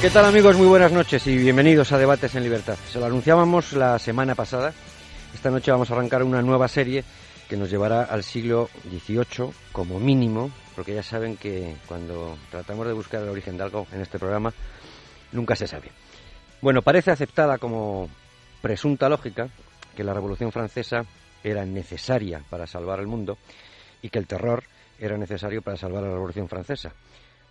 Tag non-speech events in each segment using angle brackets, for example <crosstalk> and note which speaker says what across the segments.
Speaker 1: ¿Qué tal amigos? Muy buenas noches y bienvenidos a Debates en Libertad. Se lo anunciábamos la semana pasada. Esta noche vamos a arrancar una nueva serie que nos llevará al siglo XVIII como mínimo, porque ya saben que cuando tratamos de buscar el origen de algo en este programa, nunca se sabe. Bueno, parece aceptada como presunta lógica que la Revolución Francesa era necesaria para salvar el mundo y que el terror era necesario para salvar la Revolución Francesa.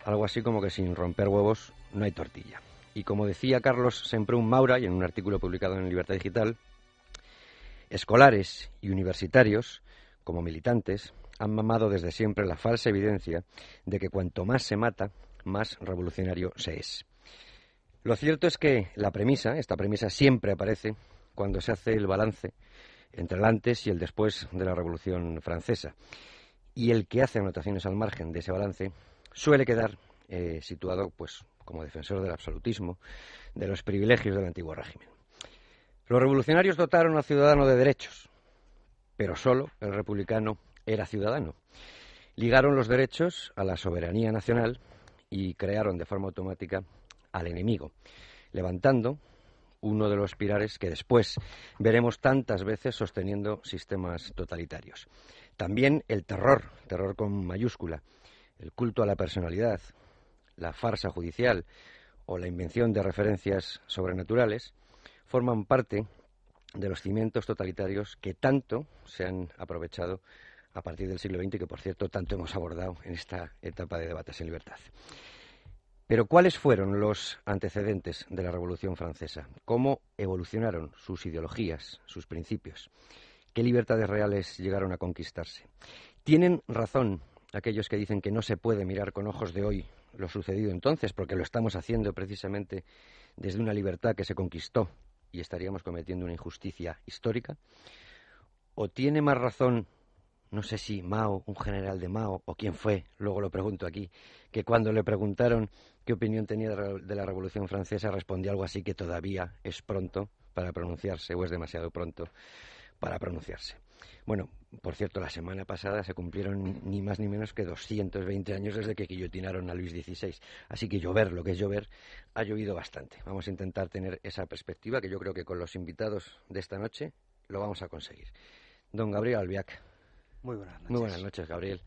Speaker 1: Algo así como que sin romper huevos no hay tortilla. Y como decía Carlos Semprún Maura, y en un artículo publicado en Libertad Digital, escolares y universitarios, como militantes, han mamado desde siempre la falsa evidencia de que cuanto más se mata, más revolucionario se es. Lo cierto es que la premisa, esta premisa siempre aparece cuando se hace el balance entre el antes y el después de la Revolución Francesa. Y el que hace anotaciones al margen de ese balance suele quedar eh, situado, pues, como defensor del absolutismo, de los privilegios del antiguo régimen. Los revolucionarios dotaron al ciudadano de derechos, pero solo el republicano era ciudadano. Ligaron los derechos a la soberanía nacional y crearon de forma automática al enemigo, levantando uno de los pilares que después veremos tantas veces sosteniendo sistemas totalitarios. También el terror, terror con mayúscula, el culto a la personalidad, la farsa judicial o la invención de referencias sobrenaturales forman parte de los cimientos totalitarios que tanto se han aprovechado a partir del siglo XX y que, por cierto, tanto hemos abordado en esta etapa de debates en libertad. Pero ¿cuáles fueron los antecedentes de la Revolución Francesa? ¿Cómo evolucionaron sus ideologías, sus principios? ¿Qué libertades reales llegaron a conquistarse? ¿Tienen razón aquellos que dicen que no se puede mirar con ojos de hoy lo sucedido entonces, porque lo estamos haciendo precisamente desde una libertad que se conquistó y estaríamos cometiendo una injusticia histórica? ¿O tiene más razón, no sé si Mao, un general de Mao, o quién fue, luego lo pregunto aquí, que cuando le preguntaron qué opinión tenía de la Revolución Francesa respondió algo así que todavía es pronto para pronunciarse o es demasiado pronto para pronunciarse? Bueno, por cierto, la semana pasada se cumplieron ni más ni menos que 220 años desde que guillotinaron a Luis XVI. Así que llover, lo que es llover, ha llovido bastante. Vamos a intentar tener esa perspectiva que yo creo que con los invitados de esta noche lo vamos a conseguir. Don Gabriel Albiac.
Speaker 2: Muy buenas noches.
Speaker 1: Muy buenas noches, Gabriel.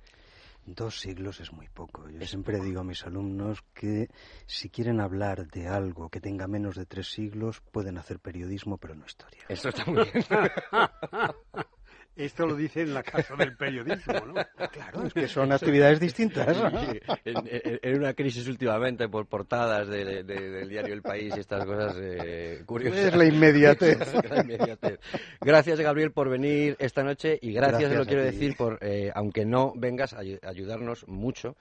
Speaker 2: Dos siglos es muy poco. Yo siempre digo a mis alumnos que si quieren hablar de algo que tenga menos de tres siglos, pueden hacer periodismo, pero no historia.
Speaker 1: Eso está muy bien. <laughs>
Speaker 3: Esto lo dice en la casa del periodismo, ¿no?
Speaker 2: Claro, es que son actividades distintas.
Speaker 1: en, una crisis últimamente por portadas del diario El País y estas cosas eh, curiosas.
Speaker 2: Es la inmediatez. <laughs>
Speaker 1: Gracias, Gabriel, por venir esta noche y gracias, lo quiero decir, por eh, aunque no vengas, a ayudarnos mucho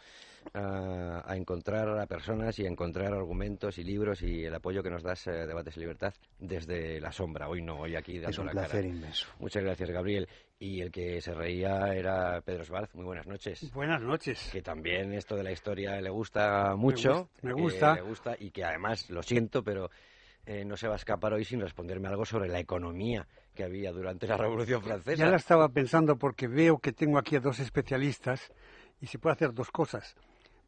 Speaker 1: a, encontrar a personas y a encontrar argumentos y libros y el apoyo que nos das eh, Debates y Libertad desde la sombra. Hoy no, hoy aquí dando
Speaker 2: es un
Speaker 1: la
Speaker 2: placer
Speaker 1: cara.
Speaker 2: inmenso.
Speaker 1: Muchas gracias, Gabriel. Y el que se reía era Pedro Schwarz. Muy buenas noches.
Speaker 3: Buenas noches.
Speaker 1: Que también esto de la historia le gusta mucho.
Speaker 3: Me gusta.
Speaker 1: Me gusta, y que además, lo siento, pero eh, no se va a escapar hoy sin responderme algo sobre la economía que había durante la Revolución Francesa.
Speaker 3: Ya la estaba pensando porque veo que tengo aquí a dos especialistas y se puede hacer dos cosas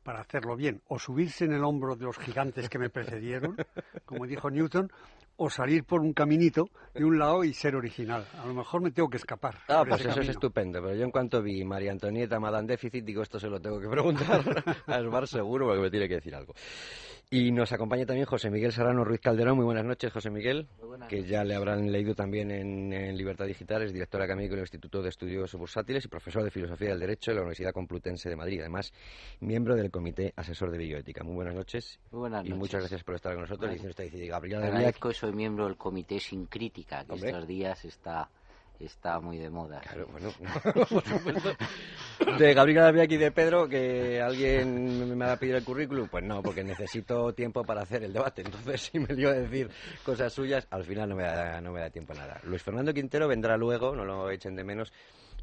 Speaker 3: para hacerlo bien, o subirse en el hombro de los gigantes que me precedieron, <laughs> como dijo Newton, o salir por un caminito de un lado y ser original. A lo mejor me tengo que escapar.
Speaker 1: Ah, pues eso es estupendo. Pero yo en cuanto vi María Antonieta Madame Déficit, digo, esto se lo tengo que preguntar <laughs> a Esbar seguro, porque me tiene que decir algo. Y nos acompaña también José Miguel Serrano Ruiz Calderón. Muy buenas noches, José Miguel. Que ya le habrán leído también en, Libertad Digital. Es director académico del Instituto de Estudios Bursátiles y profesor de Filosofía del Derecho de la Universidad Complutense de Madrid. Además, miembro del Comité Asesor de Bioética. Muy buenas noches.
Speaker 4: Muy buenas
Speaker 1: y muchas gracias por estar con nosotros.
Speaker 4: Vale.
Speaker 1: usted, Gabriel
Speaker 4: Agradezco, soy miembro del Comité Sin Crítica, que estos días está está muy de moda. <laughs>
Speaker 1: De Gabriel aquí y de Pedro, que alguien me va a pedir el currículum, pues no, porque necesito tiempo para hacer el debate. Entonces, si me lío a decir cosas suyas, al final no me da, no me da tiempo a nada. Luis Fernando Quintero vendrá luego, no lo echen de menos,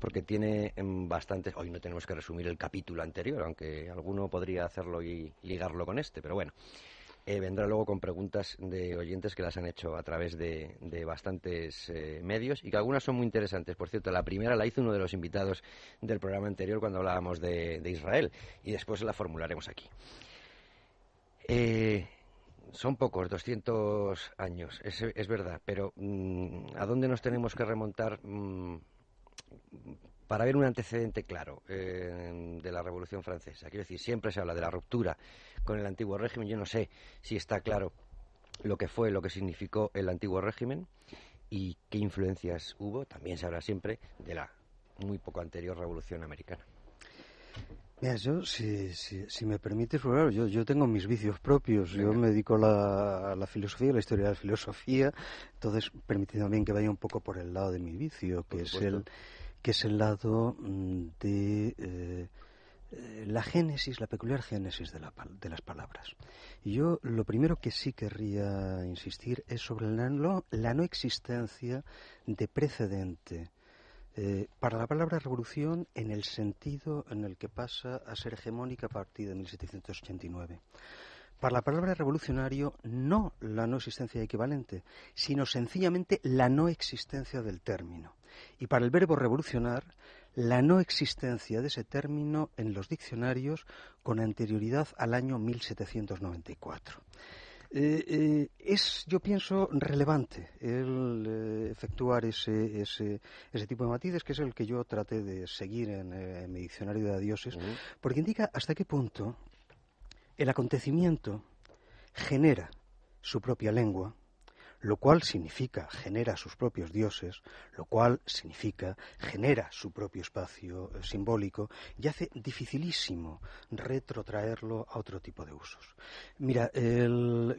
Speaker 1: porque tiene bastantes. Hoy no tenemos que resumir el capítulo anterior, aunque alguno podría hacerlo y ligarlo con este, pero bueno. Eh, vendrá luego con preguntas de oyentes que las han hecho a través de, bastantes eh, medios y que algunas son muy interesantes. Por cierto, la primera la hizo uno de los invitados del programa anterior cuando hablábamos de, Israel y después la formularemos aquí. Eh, son pocos, 200 años, es, verdad, pero mm, ¿a dónde nos tenemos que remontar mm, para ver un antecedente claro eh, de la Revolución Francesa. Quiero decir, siempre se habla de la ruptura con el antiguo régimen. Yo no sé si está claro lo que fue, lo que significó el antiguo régimen y qué influencias hubo. También se habla siempre de la muy poco anterior Revolución Americana.
Speaker 2: Mira, yo, si, si, me permites, pues yo, yo tengo mis vicios propios. Yo me dedico a la, filosofía, a la historia de la filosofía. Entonces, permitiendo también que vaya un poco por el lado de mi vicio, que es el que es el lado mm, de eh, la génesis, la peculiar génesis de, las palabras. Y yo lo primero que sí querría insistir es sobre la no, la no existencia de precedente eh, para la palabra revolución en el sentido en el que pasa a ser hegemónica a partir de 1789. Para la palabra revolucionario, no la no existencia equivalente, sino sencillamente la no existencia del término. Y para el verbo revolucionar, la no existencia de ese término en los diccionarios con anterioridad al año 1794. Eh, eh, es, yo pienso, relevante el eh, efectuar ese, ese, ese, tipo de matices, que es el que yo traté de seguir en, mi diccionario de adioses, porque indica hasta qué punto el acontecimiento genera su propia lengua, lo cual significa genera sus propios dioses, lo cual significa genera su propio espacio eh, simbólico y hace dificilísimo retrotraerlo a otro tipo de usos. Mira,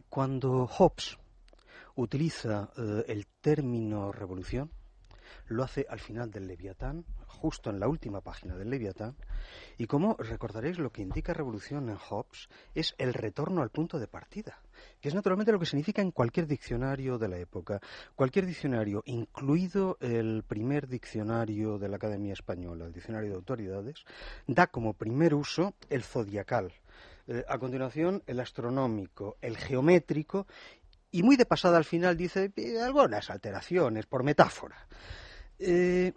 Speaker 2: cuando Hobbes utiliza eh, el término revolución, lo hace al final del Leviatán, justo en la última página del Leviatán, y como recordaréis lo que indica revolución en Hobbes es el retorno al punto de partida, que es naturalmente lo que significa en cualquier diccionario de la época. Cualquier diccionario, incluido el primer diccionario de la Academia Española, el diccionario de autoridades, da como primer uso el zodiacal. Eh, a continuación, el astronómico, el geométrico y muy de pasada al final dice eh, algunas alteraciones por metáfora. Eh,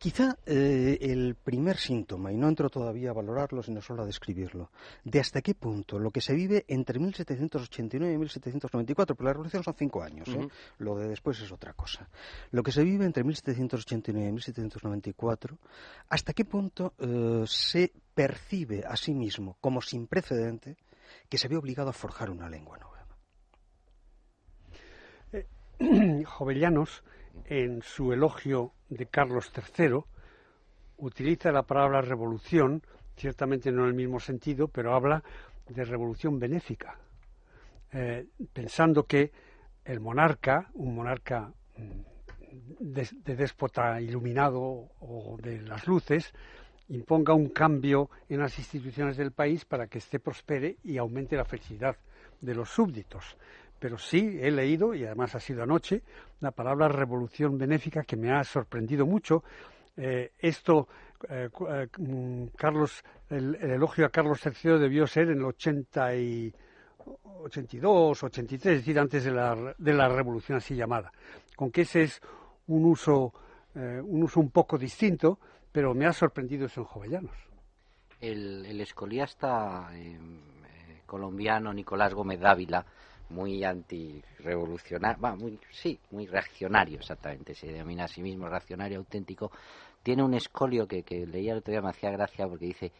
Speaker 2: quizá eh, el primer síntoma, y no entro todavía a valorarlo, sino solo a describirlo, de hasta qué punto lo que se vive entre 1789 y 1794, pero la revolución son cinco años, ¿eh? lo de después es otra cosa. Lo que se vive entre 1789 y 1794, hasta qué punto se percibe a sí mismo como sin precedente que se ve obligado a forjar una lengua nueva. <clears throat>
Speaker 3: Jovellanos en su elogio de Carlos III, utiliza la palabra revolución, ciertamente no en el mismo sentido, pero habla de revolución benéfica, eh, pensando que el monarca, un monarca mm, de, déspota iluminado o de las luces, imponga un cambio en las instituciones del país para que éste prospere y aumente la felicidad de los súbditos pero sí he leído, y además ha sido anoche, la palabra revolución benéfica que me ha sorprendido mucho. Eh, esto, eh, eh, mm, Carlos, el, elogio a Carlos III debió ser en el 80 y 82, 83, es decir, antes de la, de la revolución así llamada. Con que ese es un uso, un uso un poco distinto, pero me ha sorprendido eso en Jovellanos.
Speaker 4: El, el escoliasta colombiano Nicolás Gómez Dávila muy antirevolucionario, muy, sí, muy reaccionario exactamente, se denomina a sí mismo reaccionario auténtico, tiene un escolio que, que leía el otro día, me hacía gracia porque dice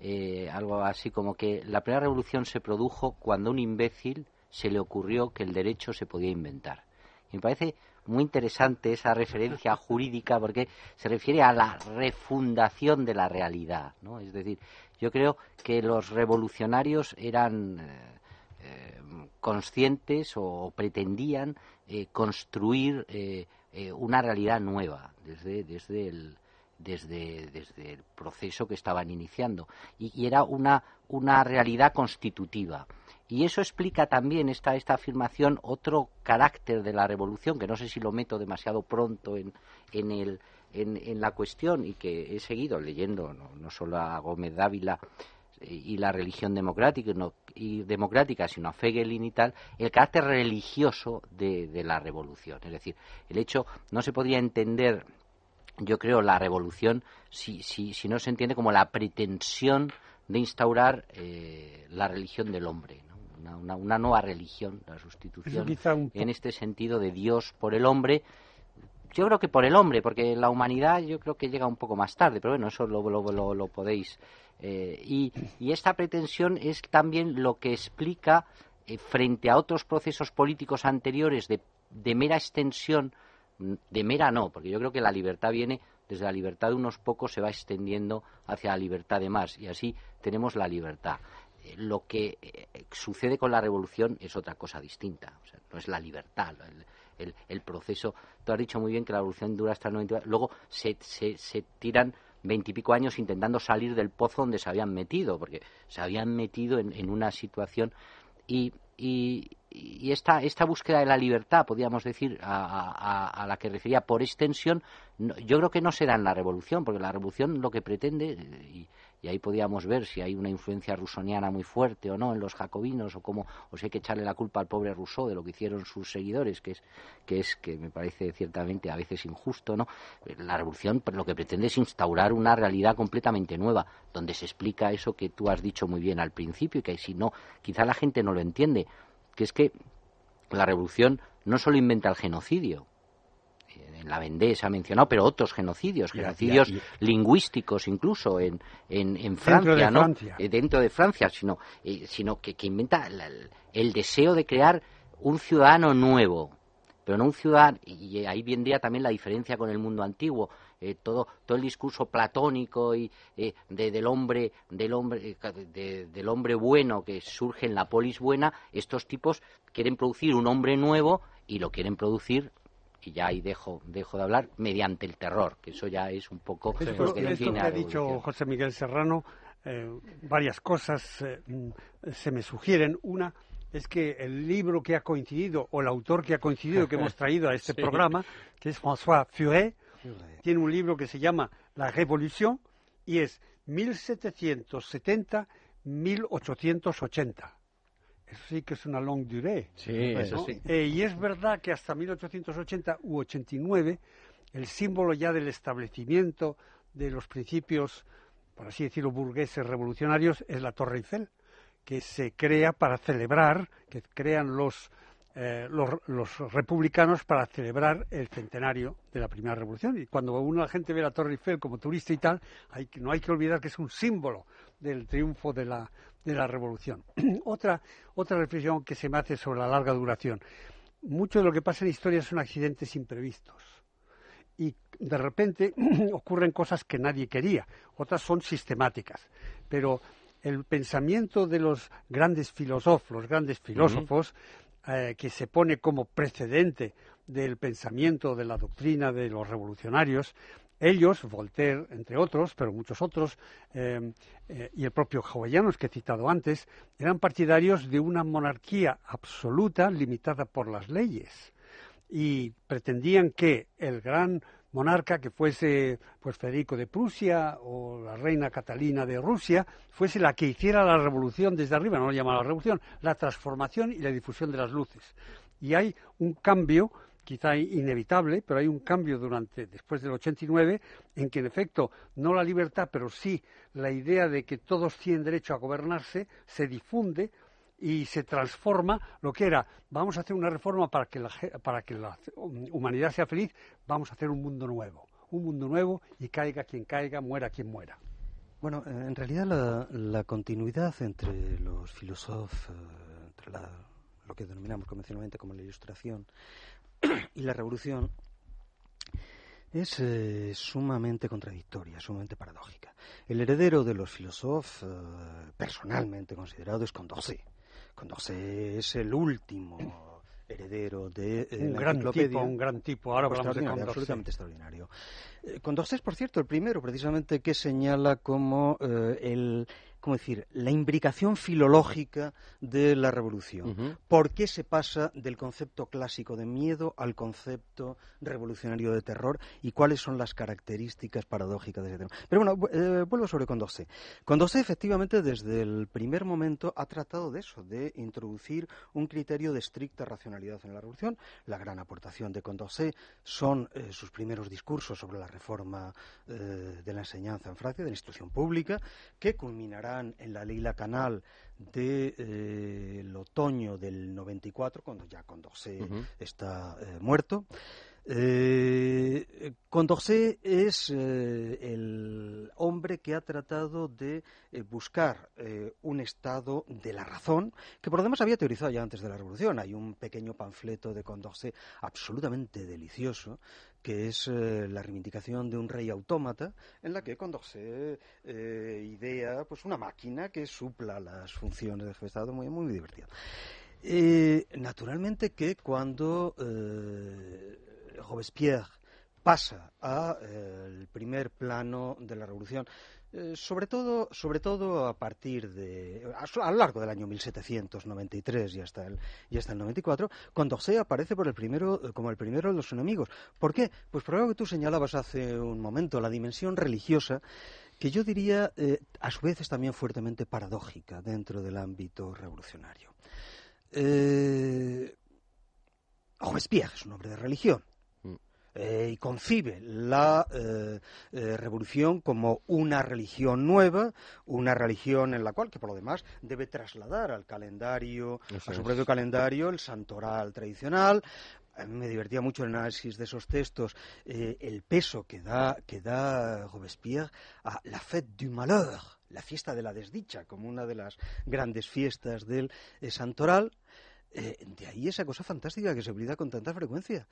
Speaker 4: eh, algo así como que la primera revolución se produjo cuando a un imbécil se le ocurrió que el derecho se podía inventar. Y me parece muy interesante esa referencia <laughs> jurídica porque se refiere a la refundación de la realidad, ¿no? Es decir, yo creo que los revolucionarios eran... Eh, conscientes o pretendían eh, construir eh, eh, una realidad nueva desde, desde el desde, desde el proceso que estaban iniciando y, era una, una realidad constitutiva. Y eso explica también esta, esta afirmación otro carácter de la revolución, que no sé si lo meto demasiado pronto en, en, el, en, la cuestión y que he seguido leyendo, no, no solo a Gómez Dávila y la religión democrática, y democrática, sino a Fegelin y tal, el carácter religioso de, de, la revolución. Es decir, el hecho no se podría entender yo creo, la revolución si, si, si no se entiende como la pretensión de instaurar eh, la religión del hombre, una, una, nueva religión, la sustitución en este sentido de Dios por el hombre. Yo creo que por el hombre, porque la humanidad yo creo que llega un poco más tarde, pero bueno, eso lo, lo, lo, podéis. Eh, y, esta pretensión es también lo que explica, eh, frente a otros procesos políticos anteriores de, de mera extensión de mera no, porque yo creo que la libertad viene desde la libertad de unos pocos se va extendiendo hacia la libertad de más y así tenemos la libertad. Eh, lo que eh, sucede con la revolución es otra cosa distinta, o sea, no es la libertad, el, proceso. Tú has dicho muy bien que la revolución dura hasta el 90, luego se, se tiran veintipico años intentando salir del pozo donde se habían metido, porque se habían metido en, una situación. Y, y, y esta, esta búsqueda de la libertad, podríamos decir, a, la que refería por extensión, yo creo que no se da en la revolución, porque la revolución lo que pretende, y, ahí podíamos ver si hay una influencia rusoniana muy fuerte o no en los jacobinos, o cómo, o si hay que echarle la culpa al pobre Rousseau de lo que hicieron sus seguidores, que es, que es, que me parece ciertamente a veces injusto, ¿no? La revolución lo que pretende es instaurar una realidad completamente nueva, donde se explica eso que tú has dicho muy bien al principio, y que si no, quizá la gente no lo entiende que es que la revolución no solo inventa el genocidio, en la Vendée se ha mencionado, pero otros genocidios, genocidios lingüísticos incluso en, en, Francia, ¿no? Eh, dentro de Francia, sino, eh, sino que, inventa el, deseo de crear un ciudadano nuevo, pero no un ciudadano, y ahí vendría también la diferencia con el mundo antiguo, eh, todo, todo el discurso platónico y eh, del hombre del hombre del hombre bueno que surge en la polis buena estos tipos quieren producir un hombre nuevo y lo quieren producir y ya ahí dejo dejo de hablar mediante el terror que eso ya es un poco
Speaker 3: lo que, que ha dicho José Miguel Serrano varias cosas se me sugieren. Una es que el libro que ha coincidido o el autor que ha coincidido que hemos <laughs> traído a este programa que es François Furet tiene un libro que se llama La Revolución y es 1770-1880. Eso sí que es una longue durée.
Speaker 1: Sí, eso sí.
Speaker 3: Eh, y es verdad que hasta 1880 u 89 el símbolo ya del establecimiento de los principios, por así decirlo, burgueses revolucionarios es la Torre Eiffel, que se crea para celebrar, que crean los eh, los, republicanos para celebrar el centenario de la primera revolución. Y cuando uno la gente ve la Torre Eiffel como turista y tal, hay, no hay que olvidar que es un símbolo del triunfo de la, de la revolución. <clears throat> otra, otra reflexión que se me hace sobre la larga duración. Mucho de lo que pasa en historia son accidentes imprevistos. Y de repente <clears throat> ocurren cosas que nadie quería, otras son sistemáticas. Pero el pensamiento de los grandes filósofos, los grandes filósofos, eh, que se pone como precedente del pensamiento de la doctrina de los revolucionarios, ellos, Voltaire, entre otros, pero muchos otros, eh, eh, y el propio Jovellanos que he citado antes, eran partidarios de una monarquía absoluta limitada por las leyes y pretendían que el gran monarca que fuese pues Federico de Prusia o la reina Catalina de Rusia fuese la que hiciera la revolución desde arriba, no lo llamaba la revolución, la transformación y la difusión de las luces. Y hay un cambio quizá inevitable, pero hay un cambio durante después del 89 en que en efecto no la libertad, pero sí la idea de que todos tienen derecho a gobernarse se difunde y se transforma lo que era, vamos a hacer una reforma para que la, para que la humanidad sea feliz, vamos a hacer un mundo nuevo, un mundo nuevo y caiga quien caiga, muera quien muera.
Speaker 2: Bueno, en realidad la, continuidad entre los filósofos, eh, entre lo que denominamos convencionalmente como la ilustración <clears throat> y la revolución, es eh, sumamente contradictoria, sumamente paradójica. El heredero de los filósofos, eh, personalmente considerado, es Condorcet. Condorcet es el último heredero de
Speaker 3: un gran tipo, un gran tipo. Ahora hablamos de
Speaker 2: Condorcet. Absolutamente extraordinario. Condorcet es, por cierto, el primero, precisamente, que señala como el ¿cómo decir?, la imbricación filológica de la revolución. ¿Por qué se pasa del concepto clásico de miedo al concepto revolucionario de terror y cuáles son las características paradójicas de ese tema? Pero bueno, eh, vuelvo sobre Condorcet. Condorcet, efectivamente, desde el primer momento ha tratado de eso, de introducir un criterio de estricta racionalidad en la revolución. La gran aportación de Condorcet son eh, sus primeros discursos sobre la reforma eh, de la enseñanza en Francia, de la instrucción pública, que culminará en la ley Canal del de, eh, otoño del 94, cuando ya Condorcet está eh, muerto. Eh, Condorcet es eh, el hombre que ha tratado de buscar un estado de la razón, que por lo demás había teorizado ya antes de la Revolución. Hay un pequeño panfleto de Condorcet absolutamente delicioso, que es eh, la reivindicación de un rey autómata, en la que Condorcet eh, idea pues una máquina que supla las funciones del jefe de Estado, muy, muy divertido. Eh, naturalmente que cuando Robespierre pasa al primer plano de la revolución, eh, sobre todo, sobre todo a partir de a, lo largo del año 1793 y hasta el y hasta el 94, Condorcet aparece por el primero eh, como el primero de los enemigos. ¿Por qué? Pues por algo que tú señalabas hace un momento, la dimensión religiosa que yo diría eh, a su vez es también fuertemente paradójica dentro del ámbito revolucionario. Eh, Robespierre es un hombre de religión, eh, y concibe la eh, eh, revolución como una religión nueva, una religión en la cual, que por lo demás debe trasladar al calendario, a su propio calendario, el santoral tradicional, a mí me divertía mucho el análisis de esos textos, el peso que da, que da Robespierre a la fête du malheur, la fiesta de la desdicha, como una de las grandes fiestas del santoral. de ahí esa cosa fantástica que se olvida con tanta frecuencia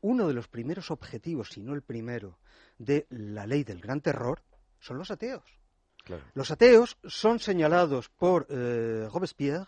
Speaker 2: uno de los primeros objetivos, si no el primero, de la ley del gran terror son los ateos. Los ateos son señalados por eh, Robespierre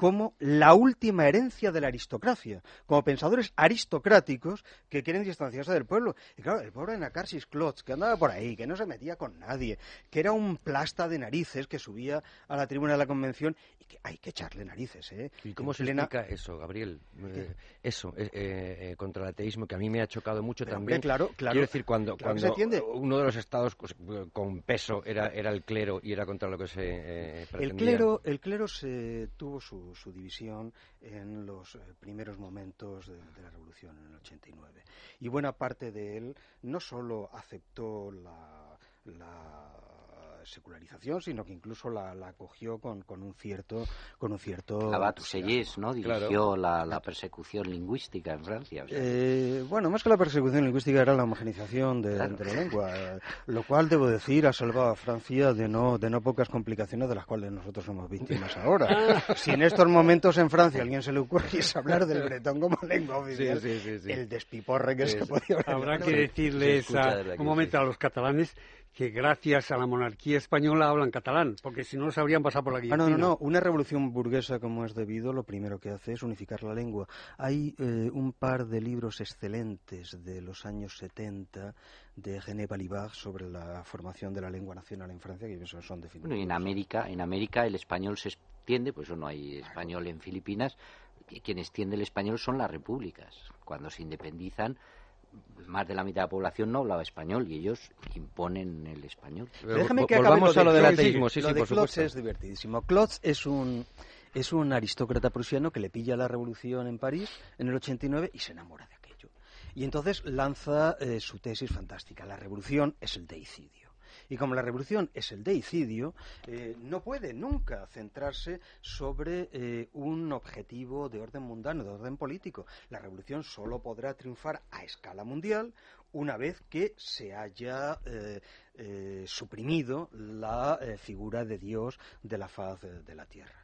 Speaker 2: como la última herencia de la aristocracia, como pensadores aristocráticos que quieren distanciarse del pueblo. Y claro, el pobre Nacarsis Klotz, que andaba por ahí, que no se metía con nadie, que era un plasta de narices que subía a la tribuna de la convención y que hay que echarle narices, ¿eh?
Speaker 1: ¿Y cómo se explica eso, Gabriel? Eh, eso, eh, eh, contra el ateísmo, que a mí me ha chocado mucho también.
Speaker 2: claro, claro.
Speaker 1: Quiero decir, cuando, cuando uno de los estados con peso era, era el clero y era contra lo que se pretendía.
Speaker 2: El clero, el clero se tuvo su su, división en los eh, primeros momentos de, la revolución en el 89. Y buena parte de él no solo aceptó la secularización, sino que incluso la, acogió con, con, un cierto con un cierto
Speaker 4: ¿no? Dirigió la, persecución lingüística en Francia.
Speaker 2: Eh, bueno, más que la persecución lingüística era la homogenización de, la lengua, lo cual debo decir ha salvado a Francia de no de no pocas complicaciones de las cuales nosotros somos víctimas <laughs> ahora. si en estos momentos en Francia a alguien se le ocurriese <laughs> hablar del bretón como lengua oficial, el despiporre que se podía
Speaker 3: Habrá que decirles un momento a los catalanes que gracias a la monarquía española hablan catalán, porque si no se habrían pasado por la guillotina.
Speaker 2: Ah, no, no, no. Una revolución burguesa como es debido, lo primero que hace es unificar la lengua. Hay eh, un par de libros excelentes de los años 70 de René Balibar sobre la formación de la lengua nacional en Francia, que eso son definitivos.
Speaker 4: Bueno, y en América, en América el español se extiende, pues eso no hay español en Filipinas, y quien extiende el español son las repúblicas. Cuando se independizan, más de la mitad de la población no hablaba español y ellos imponen el español.
Speaker 2: Déjame que Volvamos a lo del ateísmo. Sí, sí, lo de es divertidísimo. Klotz es un, es un aristócrata prusiano que le pilla la revolución en París en el 89 y se enamora de aquello. Y entonces lanza eh, su tesis fantástica. La revolución es el deicidio. Y como la revolución es el deicidio, eh, no puede nunca centrarse sobre eh, un objetivo de orden mundano, de orden político. La revolución solo podrá triunfar a escala mundial una vez que se haya eh, suprimido la figura de Dios de la faz de la tierra.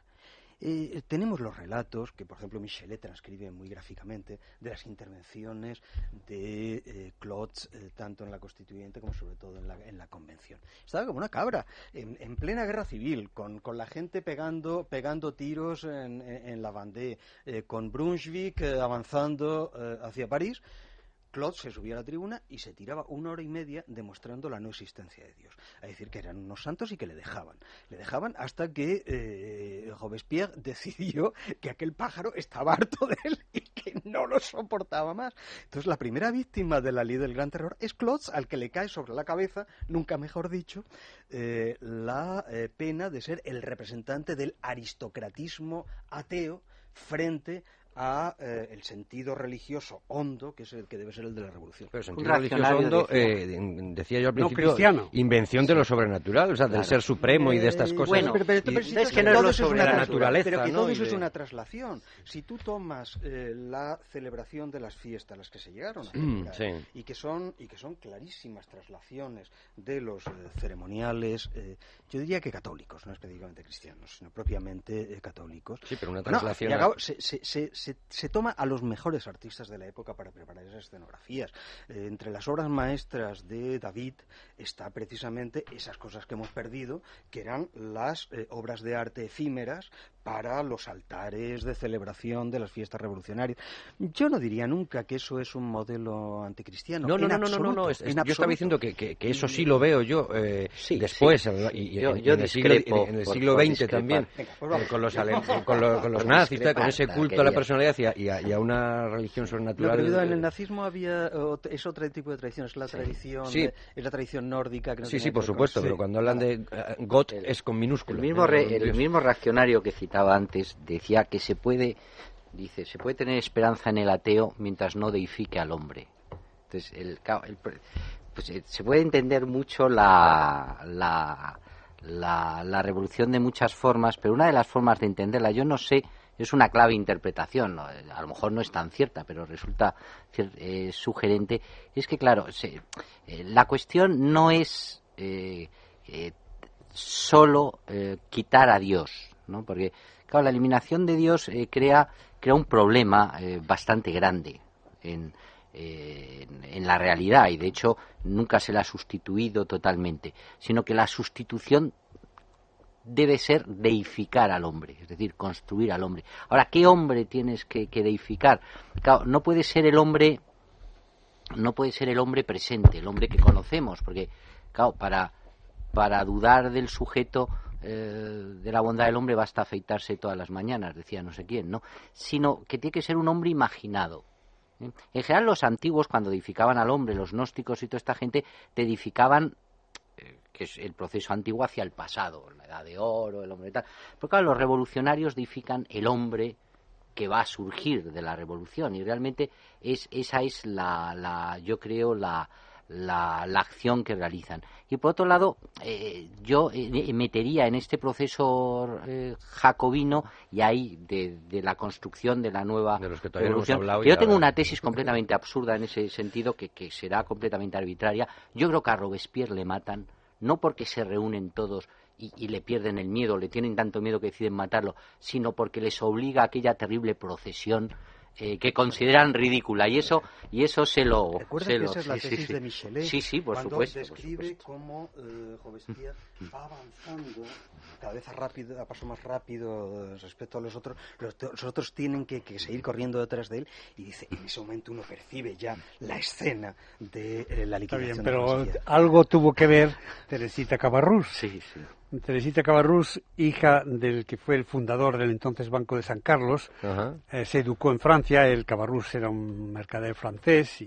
Speaker 2: Eh, tenemos los relatos que, por ejemplo, Michelet transcribe muy gráficamente de las intervenciones de eh, Klotz, eh, tanto en la Constituyente como sobre todo en la, en la Convención. Estaba como una cabra, en, plena guerra civil, con, la gente pegando, pegando tiros en, en la Vendée, con Brunswick avanzando hacia París Claude se subía a la tribuna y se tiraba una hora y media demostrando la no existencia de Dios. Es decir, que eran unos santos y que le dejaban. Le dejaban hasta que eh, Robespierre <laughs> decidió que aquel pájaro estaba harto de él y que no lo soportaba más. Entonces, la primera víctima de la ley del gran terror es Claude, al que le cae sobre la cabeza, nunca mejor dicho, eh, la eh, pena de ser el representante del aristocratismo ateo frente a eh, el sentido religioso hondo, que es el que debe ser el de la revolución.
Speaker 1: Pero el sentido religioso hondo, eh, decía yo al principio, invención de lo sobrenatural, o sea, del ser supremo y de estas cosas.
Speaker 2: Bueno, pero, es que no es lo sobre la naturaleza, pero que todo eso es una traslación. Si tú tomas eh, la celebración de las fiestas, las que se llegaron a celebrar, y que son y que son clarísimas traslaciones de los ceremoniales, yo diría que católicos, no específicamente cristianos, sino propiamente católicos.
Speaker 1: Sí, pero una traslación.
Speaker 2: se, se, toma a los mejores artistas de la época para preparar esas escenografías. Eh, entre las obras maestras de David está precisamente esas cosas que hemos perdido, que eran las eh, obras de arte efímeras para los altares de celebración de las fiestas revolucionarias. Yo no diría nunca que eso es un modelo anticristiano.
Speaker 1: No, no, no, no, no, yo estaba diciendo que, eso sí lo veo yo eh, después, y, en, el siglo, XX también, con, los, <laughs> con, los, nazis, con ese culto a la personalidad y a, una religión sobrenatural.
Speaker 2: en el nazismo había es otro tipo de tradición, es la tradición, es la tradición nórdica. Que
Speaker 1: sí, sí, por supuesto, pero cuando hablan de uh, Gott es con minúsculo.
Speaker 4: El mismo, el mismo reaccionario que citaba antes decía que se puede, dice, se puede tener esperanza en el ateo mientras no deifique al hombre. Entonces, el, pues, eh, se puede entender mucho la, la, la, revolución de muchas formas, pero una de las formas de entenderla, yo no sé, es una clave interpretación, a lo mejor no es tan cierta, pero resulta eh, sugerente, es que, claro, eh, la cuestión no es solo quitar a Dios, ¿no? porque Claro, la eliminación de Dios eh, crea, crea un problema eh, bastante grande en, en, la realidad y de hecho nunca se la ha sustituido totalmente, sino que la sustitución debe ser deificar al hombre, es decir, construir al hombre. Ahora, ¿qué hombre tienes que, que deificar? Claro, no puede ser el hombre, no puede ser el hombre presente, el hombre que conocemos, porque, claro, para, para dudar del sujeto eh, de la bondad del hombre basta afeitarse todas las mañanas, decía no sé quién, ¿no? Sino que tiene que ser un hombre imaginado. ¿eh? En general los antiguos cuando edificaban al hombre, los gnósticos y toda esta gente, te edificaban eh, que es el proceso antiguo hacia el pasado, la edad de oro, el hombre tal. Pero claro, los revolucionarios edifican el hombre que va a surgir de la revolución y realmente es esa es la, la yo creo la la, acción que realizan. Y por otro lado, eh, yo eh, metería en este proceso eh, jacobino y ahí de, la construcción de la nueva
Speaker 1: de los que
Speaker 4: revolución. yo tengo una <laughs> tesis completamente absurda en ese sentido que, que será completamente arbitraria. Yo creo que a Robespierre le matan no porque se reúnen todos y, y, le pierden el miedo, le tienen tanto miedo que deciden matarlo, sino porque les obliga a aquella terrible procesión eh, que consideran ridícula. Y eso y eso se lo
Speaker 2: se que esa es la tesis de Michelet
Speaker 4: sí sí por
Speaker 2: cuando
Speaker 4: supuesto
Speaker 2: describe cómo eh, Robespierre va avanzando cada vez a rápido a paso más rápido respecto a los otros los, otros tienen que, seguir corriendo detrás de él y dice en ese momento uno percibe ya la escena de eh, la liquidación
Speaker 3: pero algo tuvo que ver Teresita Cabarrús.
Speaker 4: Sí sí
Speaker 3: Teresita Cabarrús, hija del que fue el fundador del entonces Banco de San Carlos, eh, se educó en Francia, el Cabarrús era un mercader francés,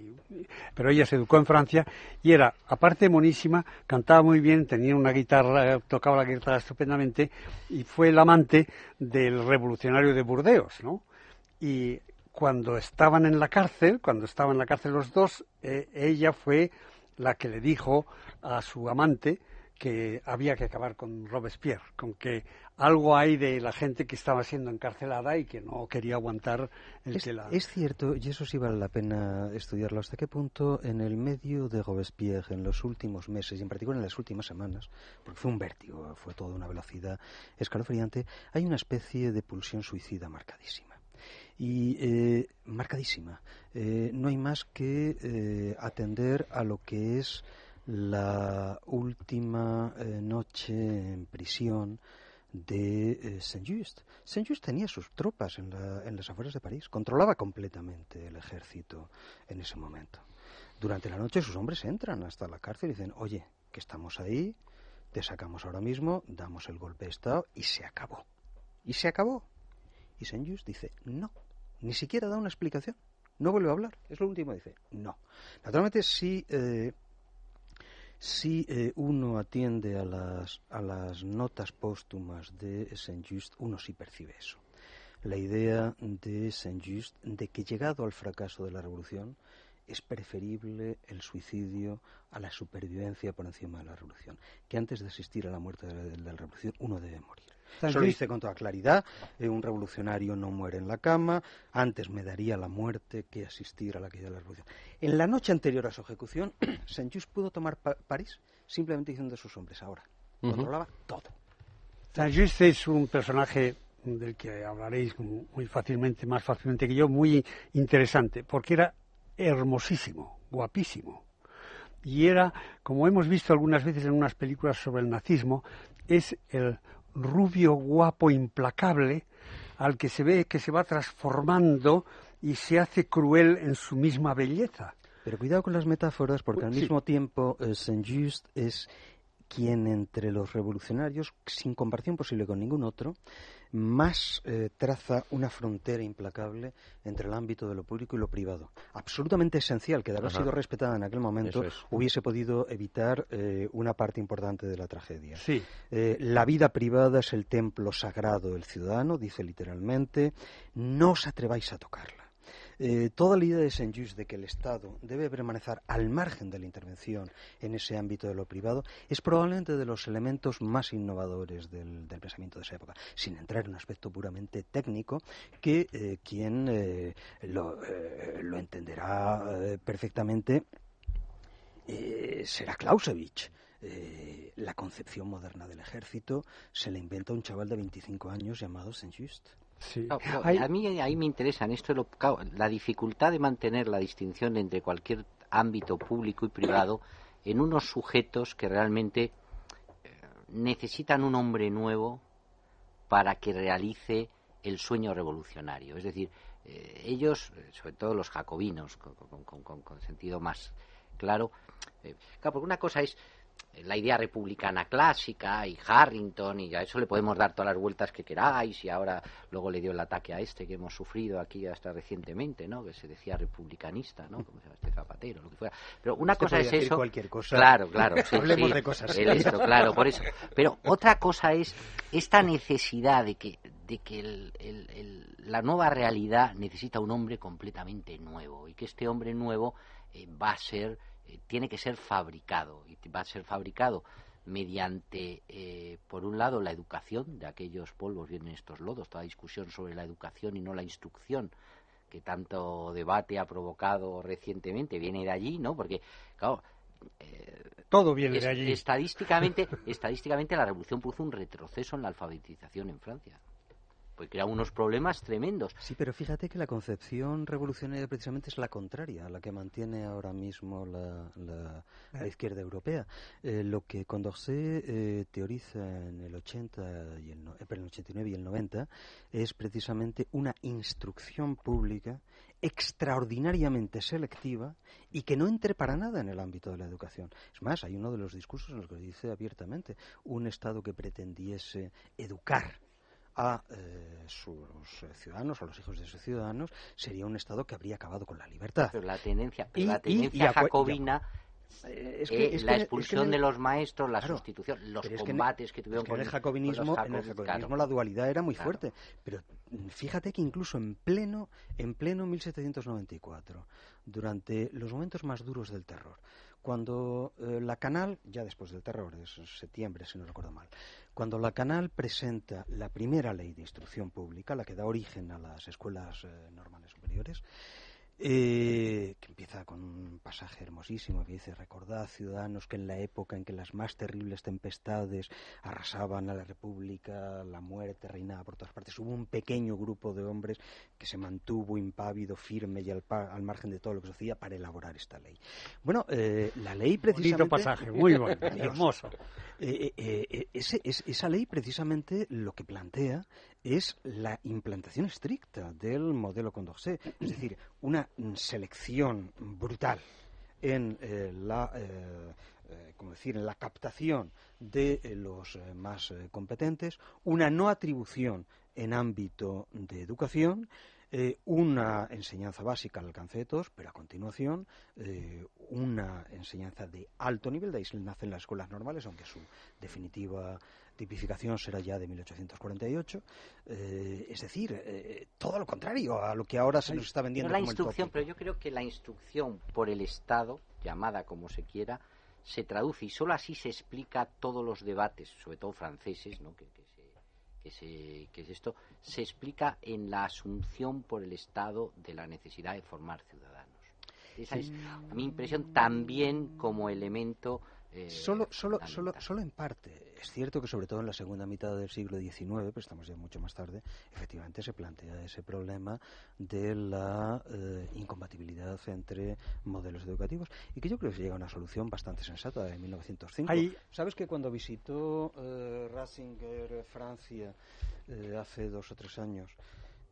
Speaker 3: pero ella se educó en Francia y era, aparte monísima, cantaba muy bien, tenía una guitarra, tocaba la guitarra estupendamente y fue el amante del revolucionario de Burdeos, ¿no? Y cuando estaban en la cárcel, cuando estaban en la cárcel los dos, eh, ella fue la que le dijo a su amante que había que acabar con Robespierre, con que algo hay de la gente que estaba siendo encarcelada y que no quería aguantar el
Speaker 2: es,
Speaker 3: que la...
Speaker 2: Es cierto, y eso sí vale la pena estudiarlo, hasta qué punto en el medio de Robespierre, en los últimos meses, y en particular en las últimas semanas, porque fue un vértigo, fue toda una velocidad escalofriante, hay una especie de pulsión suicida marcadísima y eh, marcadísima. Eh, no hay más que eh, atender a lo que es la última eh, noche en prisión de eh, Saint-Just. Saint-Just tenía sus tropas en, la, en las afueras de París, controlaba completamente el ejército en ese momento. Durante la noche sus hombres entran hasta la cárcel y dicen, oye, que estamos ahí, te sacamos ahora mismo, damos el golpe de Estado y se acabó. Y se acabó. Y Saint-Just dice, no, ni siquiera da una explicación. No vuelve a hablar. Es lo último, dice, no. Naturalmente, sí eh, si eh, uno atiende a las, a las notas póstumas de Saint-Just, uno sí percibe eso. La idea de Saint-Just de que llegado al fracaso de la revolución es preferible el suicidio a la supervivencia por encima de la revolución, que antes de asistir a la muerte de la, de la revolución uno debe morir. Eso lo dice con toda claridad. Eh, un revolucionario no muere en la cama. Antes me daría la muerte que asistir a la caída de la revolución. En la noche anterior a su ejecución, <clears throat> Saint-Just pudo tomar pa París simplemente diciendo a sus hombres ahora. Uh -huh. Controlaba todo.
Speaker 3: Saint-Just es un personaje del que hablaréis muy fácilmente, más fácilmente que yo, muy interesante, porque era hermosísimo, guapísimo. Y era, como hemos visto algunas veces en unas películas sobre el nazismo, es el rubio guapo implacable al que se ve que se va transformando y se hace cruel en su misma belleza.
Speaker 2: Pero cuidado con las metáforas porque al sí. mismo tiempo eh, Saint-Just es quien entre los revolucionarios, sin comparación posible con ningún otro, más eh, traza una frontera implacable entre el ámbito de lo público y lo privado. Absolutamente esencial, que de haber Ajá. sido respetada en aquel momento es. hubiese podido evitar eh, una parte importante de la tragedia.
Speaker 3: Sí.
Speaker 2: Eh, la vida privada es el templo sagrado del ciudadano, dice literalmente, no os atreváis a tocarla. Eh, toda la idea de Saint-Just de que el Estado debe permanecer al margen de la intervención en ese ámbito de lo privado es probablemente de los elementos más innovadores del, pensamiento de esa época, sin entrar en un aspecto puramente técnico que eh, quien eh, lo, lo, entenderá perfectamente será Clausewitz. Eh, la concepción moderna del ejército se la inventa un chaval de 25 años llamado Saint-Just.
Speaker 4: Sí. No, no, a mí ahí me interesa en esto lo, la dificultad de mantener la distinción entre cualquier ámbito público y privado en unos sujetos que realmente eh, necesitan un hombre nuevo para que realice el sueño revolucionario. Es decir, eh, ellos, sobre todo los jacobinos, con, con, con, con sentido más claro, eh, claro, porque una cosa es la idea republicana clásica y Harrington y a eso le podemos dar todas las vueltas que queráis y ahora luego le dio el ataque a este que hemos sufrido aquí hasta recientemente, ¿no? Que se decía republicanista, ¿no? Como se llama este Zapatero, lo que fuera. Pero una cosa es eso.
Speaker 2: Cualquier cosa.
Speaker 4: Claro, claro. Sí, <laughs>
Speaker 2: Hablemos
Speaker 4: sí,
Speaker 2: de cosas.
Speaker 4: el esto, claro, por eso. Pero otra cosa es esta necesidad de que de que el, el, el, la nueva realidad necesita un hombre completamente nuevo y que este hombre nuevo eh, va a ser tiene que ser fabricado y va a ser fabricado mediante, eh, por un lado, la educación de aquellos polvos vienen estos lodos, toda discusión sobre la educación y no la instrucción que tanto debate ha provocado recientemente viene de allí, ¿no? Porque, claro,
Speaker 3: eh, todo viene
Speaker 4: es,
Speaker 3: de allí.
Speaker 4: Estadísticamente, estadísticamente la revolución puso un retroceso en la alfabetización en Francia porque crea unos problemas tremendos.
Speaker 2: Sí, pero fíjate que la concepción revolucionaria precisamente es la contraria a la que mantiene ahora mismo la, la, la izquierda europea. Eh, lo que Condorcet eh, teoriza en el 80 y el, no, eh, el 89 y el 90 es precisamente una instrucción pública extraordinariamente selectiva y que no entre para nada en el ámbito de la educación. Es más, hay uno de los discursos en los que dice abiertamente un Estado que pretendiese educar a eh, sus ciudadanos, a los hijos de sus ciudadanos, sería un Estado que habría acabado con la libertad.
Speaker 4: Pero la tendencia, pero y, la tendencia y, y, jacobina, es que, eh, es la expulsión es que de los maestros, la claro, sustitución, los combates que, tuvieron
Speaker 2: que
Speaker 4: con
Speaker 2: el jacobinismo,
Speaker 4: con
Speaker 2: en el jacobinismo claro. la dualidad era muy claro. fuerte. Pero fíjate que incluso en pleno, en pleno 1794, durante los momentos más duros del terror, Cuando eh, la Canal, ya después del terror, es septiembre, si no recuerdo mal, cuando la Canal presenta la primera ley de instrucción pública, la que da origen a las escuelas eh, normales superiores, eh, que empieza con un pasaje hermosísimo que dice, recordad ciudadanos que en la época en que las más terribles tempestades arrasaban a la República, la muerte reinaba por todas partes, hubo un pequeño grupo de hombres que se mantuvo impávido, firme y al, margen de todo lo que sucedía para elaborar esta ley. Bueno, eh, la ley precisamente...
Speaker 3: Bonito pasaje, muy bueno, <laughs> hermoso.
Speaker 2: Eh, esa ley precisamente lo que plantea es la implantación estricta del modelo Condorcet, es decir, una selección brutal en eh, la eh, eh, decir, en la captación de los más competentes, una no atribución en ámbito de educación eh, una enseñanza básica al alcance de todos, pero a continuación eh, una enseñanza de alto nivel, de ahí nacen las escuelas normales, aunque su definitiva tipificación será ya de 1848. Eh, es decir, todo lo contrario a lo que ahora se nos está vendiendo.
Speaker 4: la instrucción, pero yo creo que la instrucción por el Estado, llamada como se quiera, se traduce y solo así se explica todos los debates, sobre todo franceses, ¿no? que que, se, que es esto, se explica en la asunción por el Estado de la necesidad de formar ciudadanos. Esa es mi impresión también como elemento
Speaker 2: eh, solo, solo, solo, solo en parte. Es cierto que sobre todo en la segunda mitad del siglo XIX, pero estamos ya mucho más tarde, efectivamente se plantea ese problema de la eh, incompatibilidad entre modelos educativos y que yo creo que se llega a una solución bastante sensata de 1905. ¿Sabes que cuando visitó eh, Ratzinger Francia hace dos o tres años,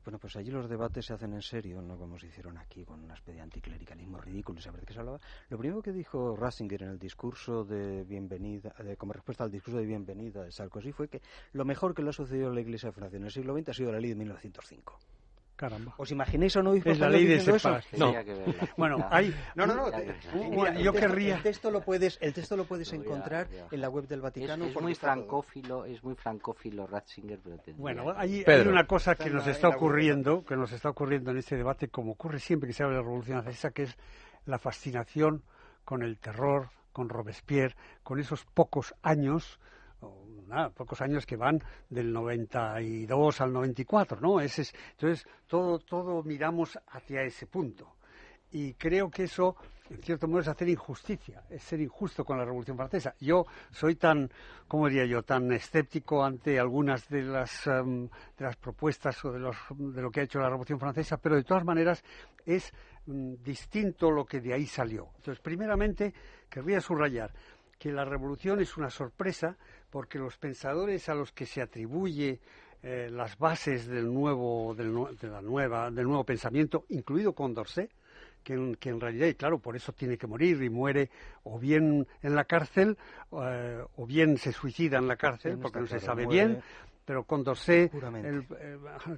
Speaker 2: bueno, pues allí los debates se hacen en serio, no como se hicieron aquí con una especie de anticlericalismo ridículo y saber de qué se hablaba. Lo primero que dijo Ratzinger en el discurso de bienvenida, como respuesta al discurso de bienvenida de Sarkozy, fue que lo mejor que le ha sucedido a la Iglesia de Francia en el siglo XX ha sido la ley de 1905.
Speaker 3: Caramba.
Speaker 2: ¿Os imagináis o no?
Speaker 3: Es la ley de separación.
Speaker 4: No.
Speaker 3: Bueno, hay...
Speaker 2: No, no, no. yo querría... El texto lo puedes, el texto lo puedes encontrar en la web del Vaticano.
Speaker 4: Es, muy francófilo, es muy francófilo Ratzinger, pero
Speaker 3: Bueno, hay, una cosa que nos está ocurriendo, que nos está ocurriendo en este debate, como ocurre siempre que se habla de la Revolución Francesa, que es la fascinación con el terror, con Robespierre, con esos pocos años nada, pocos años que van del 92 al 94, ¿no? Ese es, entonces, todo, miramos hacia ese punto. Y creo que eso, en cierto modo, es hacer injusticia, es ser injusto con la Revolución Francesa. Yo soy tan, ¿cómo diría yo?, tan escéptico ante algunas de las, em, de las propuestas o de, los, de lo que ha hecho la Revolución Francesa, pero de todas maneras es mm, distinto lo que de ahí salió. Entonces, primeramente, querría subrayar que la revolución es una sorpresa porque los pensadores a los que se atribuye eh, las bases del nuevo, del, de la nueva, del nuevo pensamiento, incluido Condorcet, que en, que en realidad, y claro, por eso tiene que morir y muere o bien en la cárcel eh, o bien se suicida en la cárcel porque no se sabe bien pero Condorcet, el,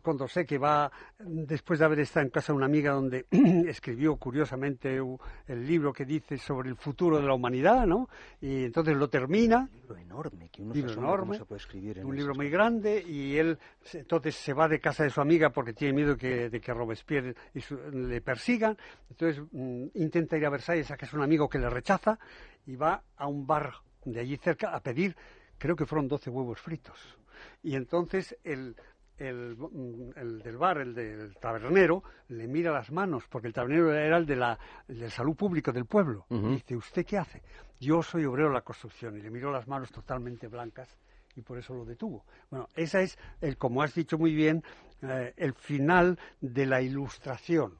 Speaker 3: Condorcet que va después de haber estado en casa de una amiga donde <clears throat> escribió curiosamente el libro que dice sobre el futuro de la humanidad, ¿no? Y entonces lo termina.
Speaker 2: Un libro enorme, que uno
Speaker 3: libro enorme,
Speaker 2: se puede escribir en
Speaker 3: un libro muy grande y él entonces se va de casa de su amiga porque tiene miedo que, de que Robespierre le persigan. Entonces mm, intenta ir a Versalles a casa de un amigo que le rechaza y va a un bar de allí cerca a pedir, creo que fueron 12 huevos fritos y entonces el, el, del bar, el del tabernero, le mira las manos, porque el tabernero era el de la de salud pública del pueblo. Dice, ¿usted qué hace? Yo soy obrero de la construcción. Y le miró las manos totalmente blancas y por eso lo detuvo. Bueno, esa es, el, como has dicho muy bien, eh, el final de la ilustración.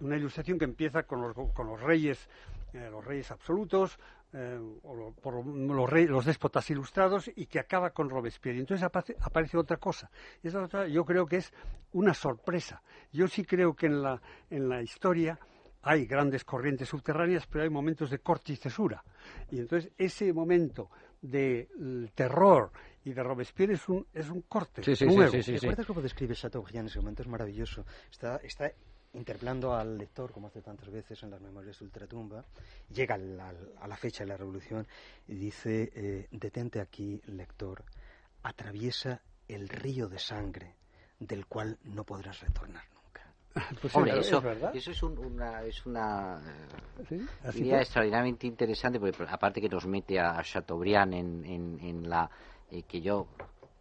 Speaker 3: Una ilustración que empieza con los, con los reyes, eh, los reyes absolutos, eh, o por los, rey, los déspotas ilustrados y que acaba con Robespierre. Y entonces aparece, otra cosa. Y esa otra yo creo que es una sorpresa. Yo sí creo que en la, en la historia hay grandes corrientes subterráneas, pero hay momentos de corte y cesura. Y entonces ese momento de terror y de Robespierre es un, es un corte.
Speaker 2: Sí, sí, nuevo. sí, sí, ¿Recuerdas cómo describe Chateaubriand en ese momento? Es maravilloso. Está, está interpelando al lector, como hace tantas veces en las memorias de Ultratumba, llega a la fecha de la revolución y dice, eh, detente aquí, lector, atraviesa el río de sangre del cual no podrás retornar nunca. <laughs>
Speaker 3: Pues
Speaker 4: Hombre,
Speaker 3: es
Speaker 4: eso,
Speaker 3: verdad.
Speaker 4: eso es un- una, es una eh,
Speaker 3: Sí,
Speaker 4: idea extraordinariamente interesante, porque aparte que nos mete a Chateaubriand en, en, en la eh, que yo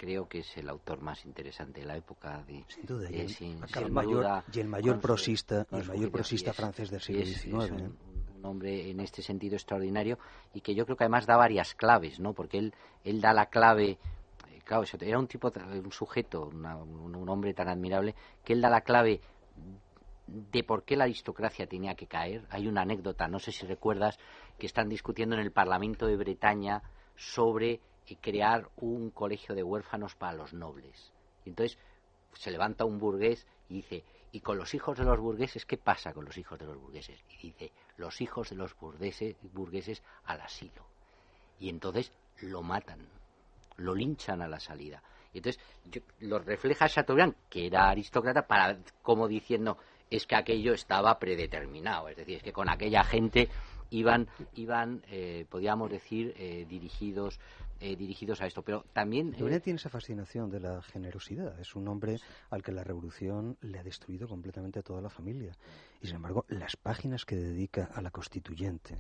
Speaker 4: creo que es el autor más interesante de la época de
Speaker 2: Sin duda, y
Speaker 4: eh,
Speaker 2: y el
Speaker 4: sin
Speaker 2: mayor,
Speaker 4: duda,
Speaker 2: y el mayor
Speaker 4: su-
Speaker 2: prosista, el mayor
Speaker 4: Es-
Speaker 2: francés del siglo
Speaker 4: es- es
Speaker 2: XIX.
Speaker 4: un,
Speaker 2: ¿eh?
Speaker 4: un hombre en este sentido extraordinario y que yo creo que además da varias claves, ¿no? Porque él, él da la clave, eh, claro, era un tipo, un sujeto, una- un, un hombre tan admirable, que él da la clave de por qué la aristocracia tenía que caer. Hay una anécdota, no sé si recuerdas, que están discutiendo en el Parlamento de Bretaña sobre crear un colegio de huérfanos para los nobles. Y entonces se levanta un burgués y dice, ¿y con los hijos de los burgueses qué pasa con los hijos de los burgueses? Y dice, los hijos de los burgueses, burgueses al asilo. Y entonces lo matan, lo linchan a la salida. Y entonces yo- lo refleja Chateaubriand, que era aristócrata, para como diciendo, es que aquello estaba predeterminado, es decir, es que con aquella gente iban, iban eh, podríamos decir, eh, dirigidos, eh, dirigidos a esto. Pero también... eh,
Speaker 2: tiene esa fascinación de la generosidad. Es un hombre al que la revolución le ha destruido completamente a toda la familia. Y sin embargo, las páginas que dedica a la constituyente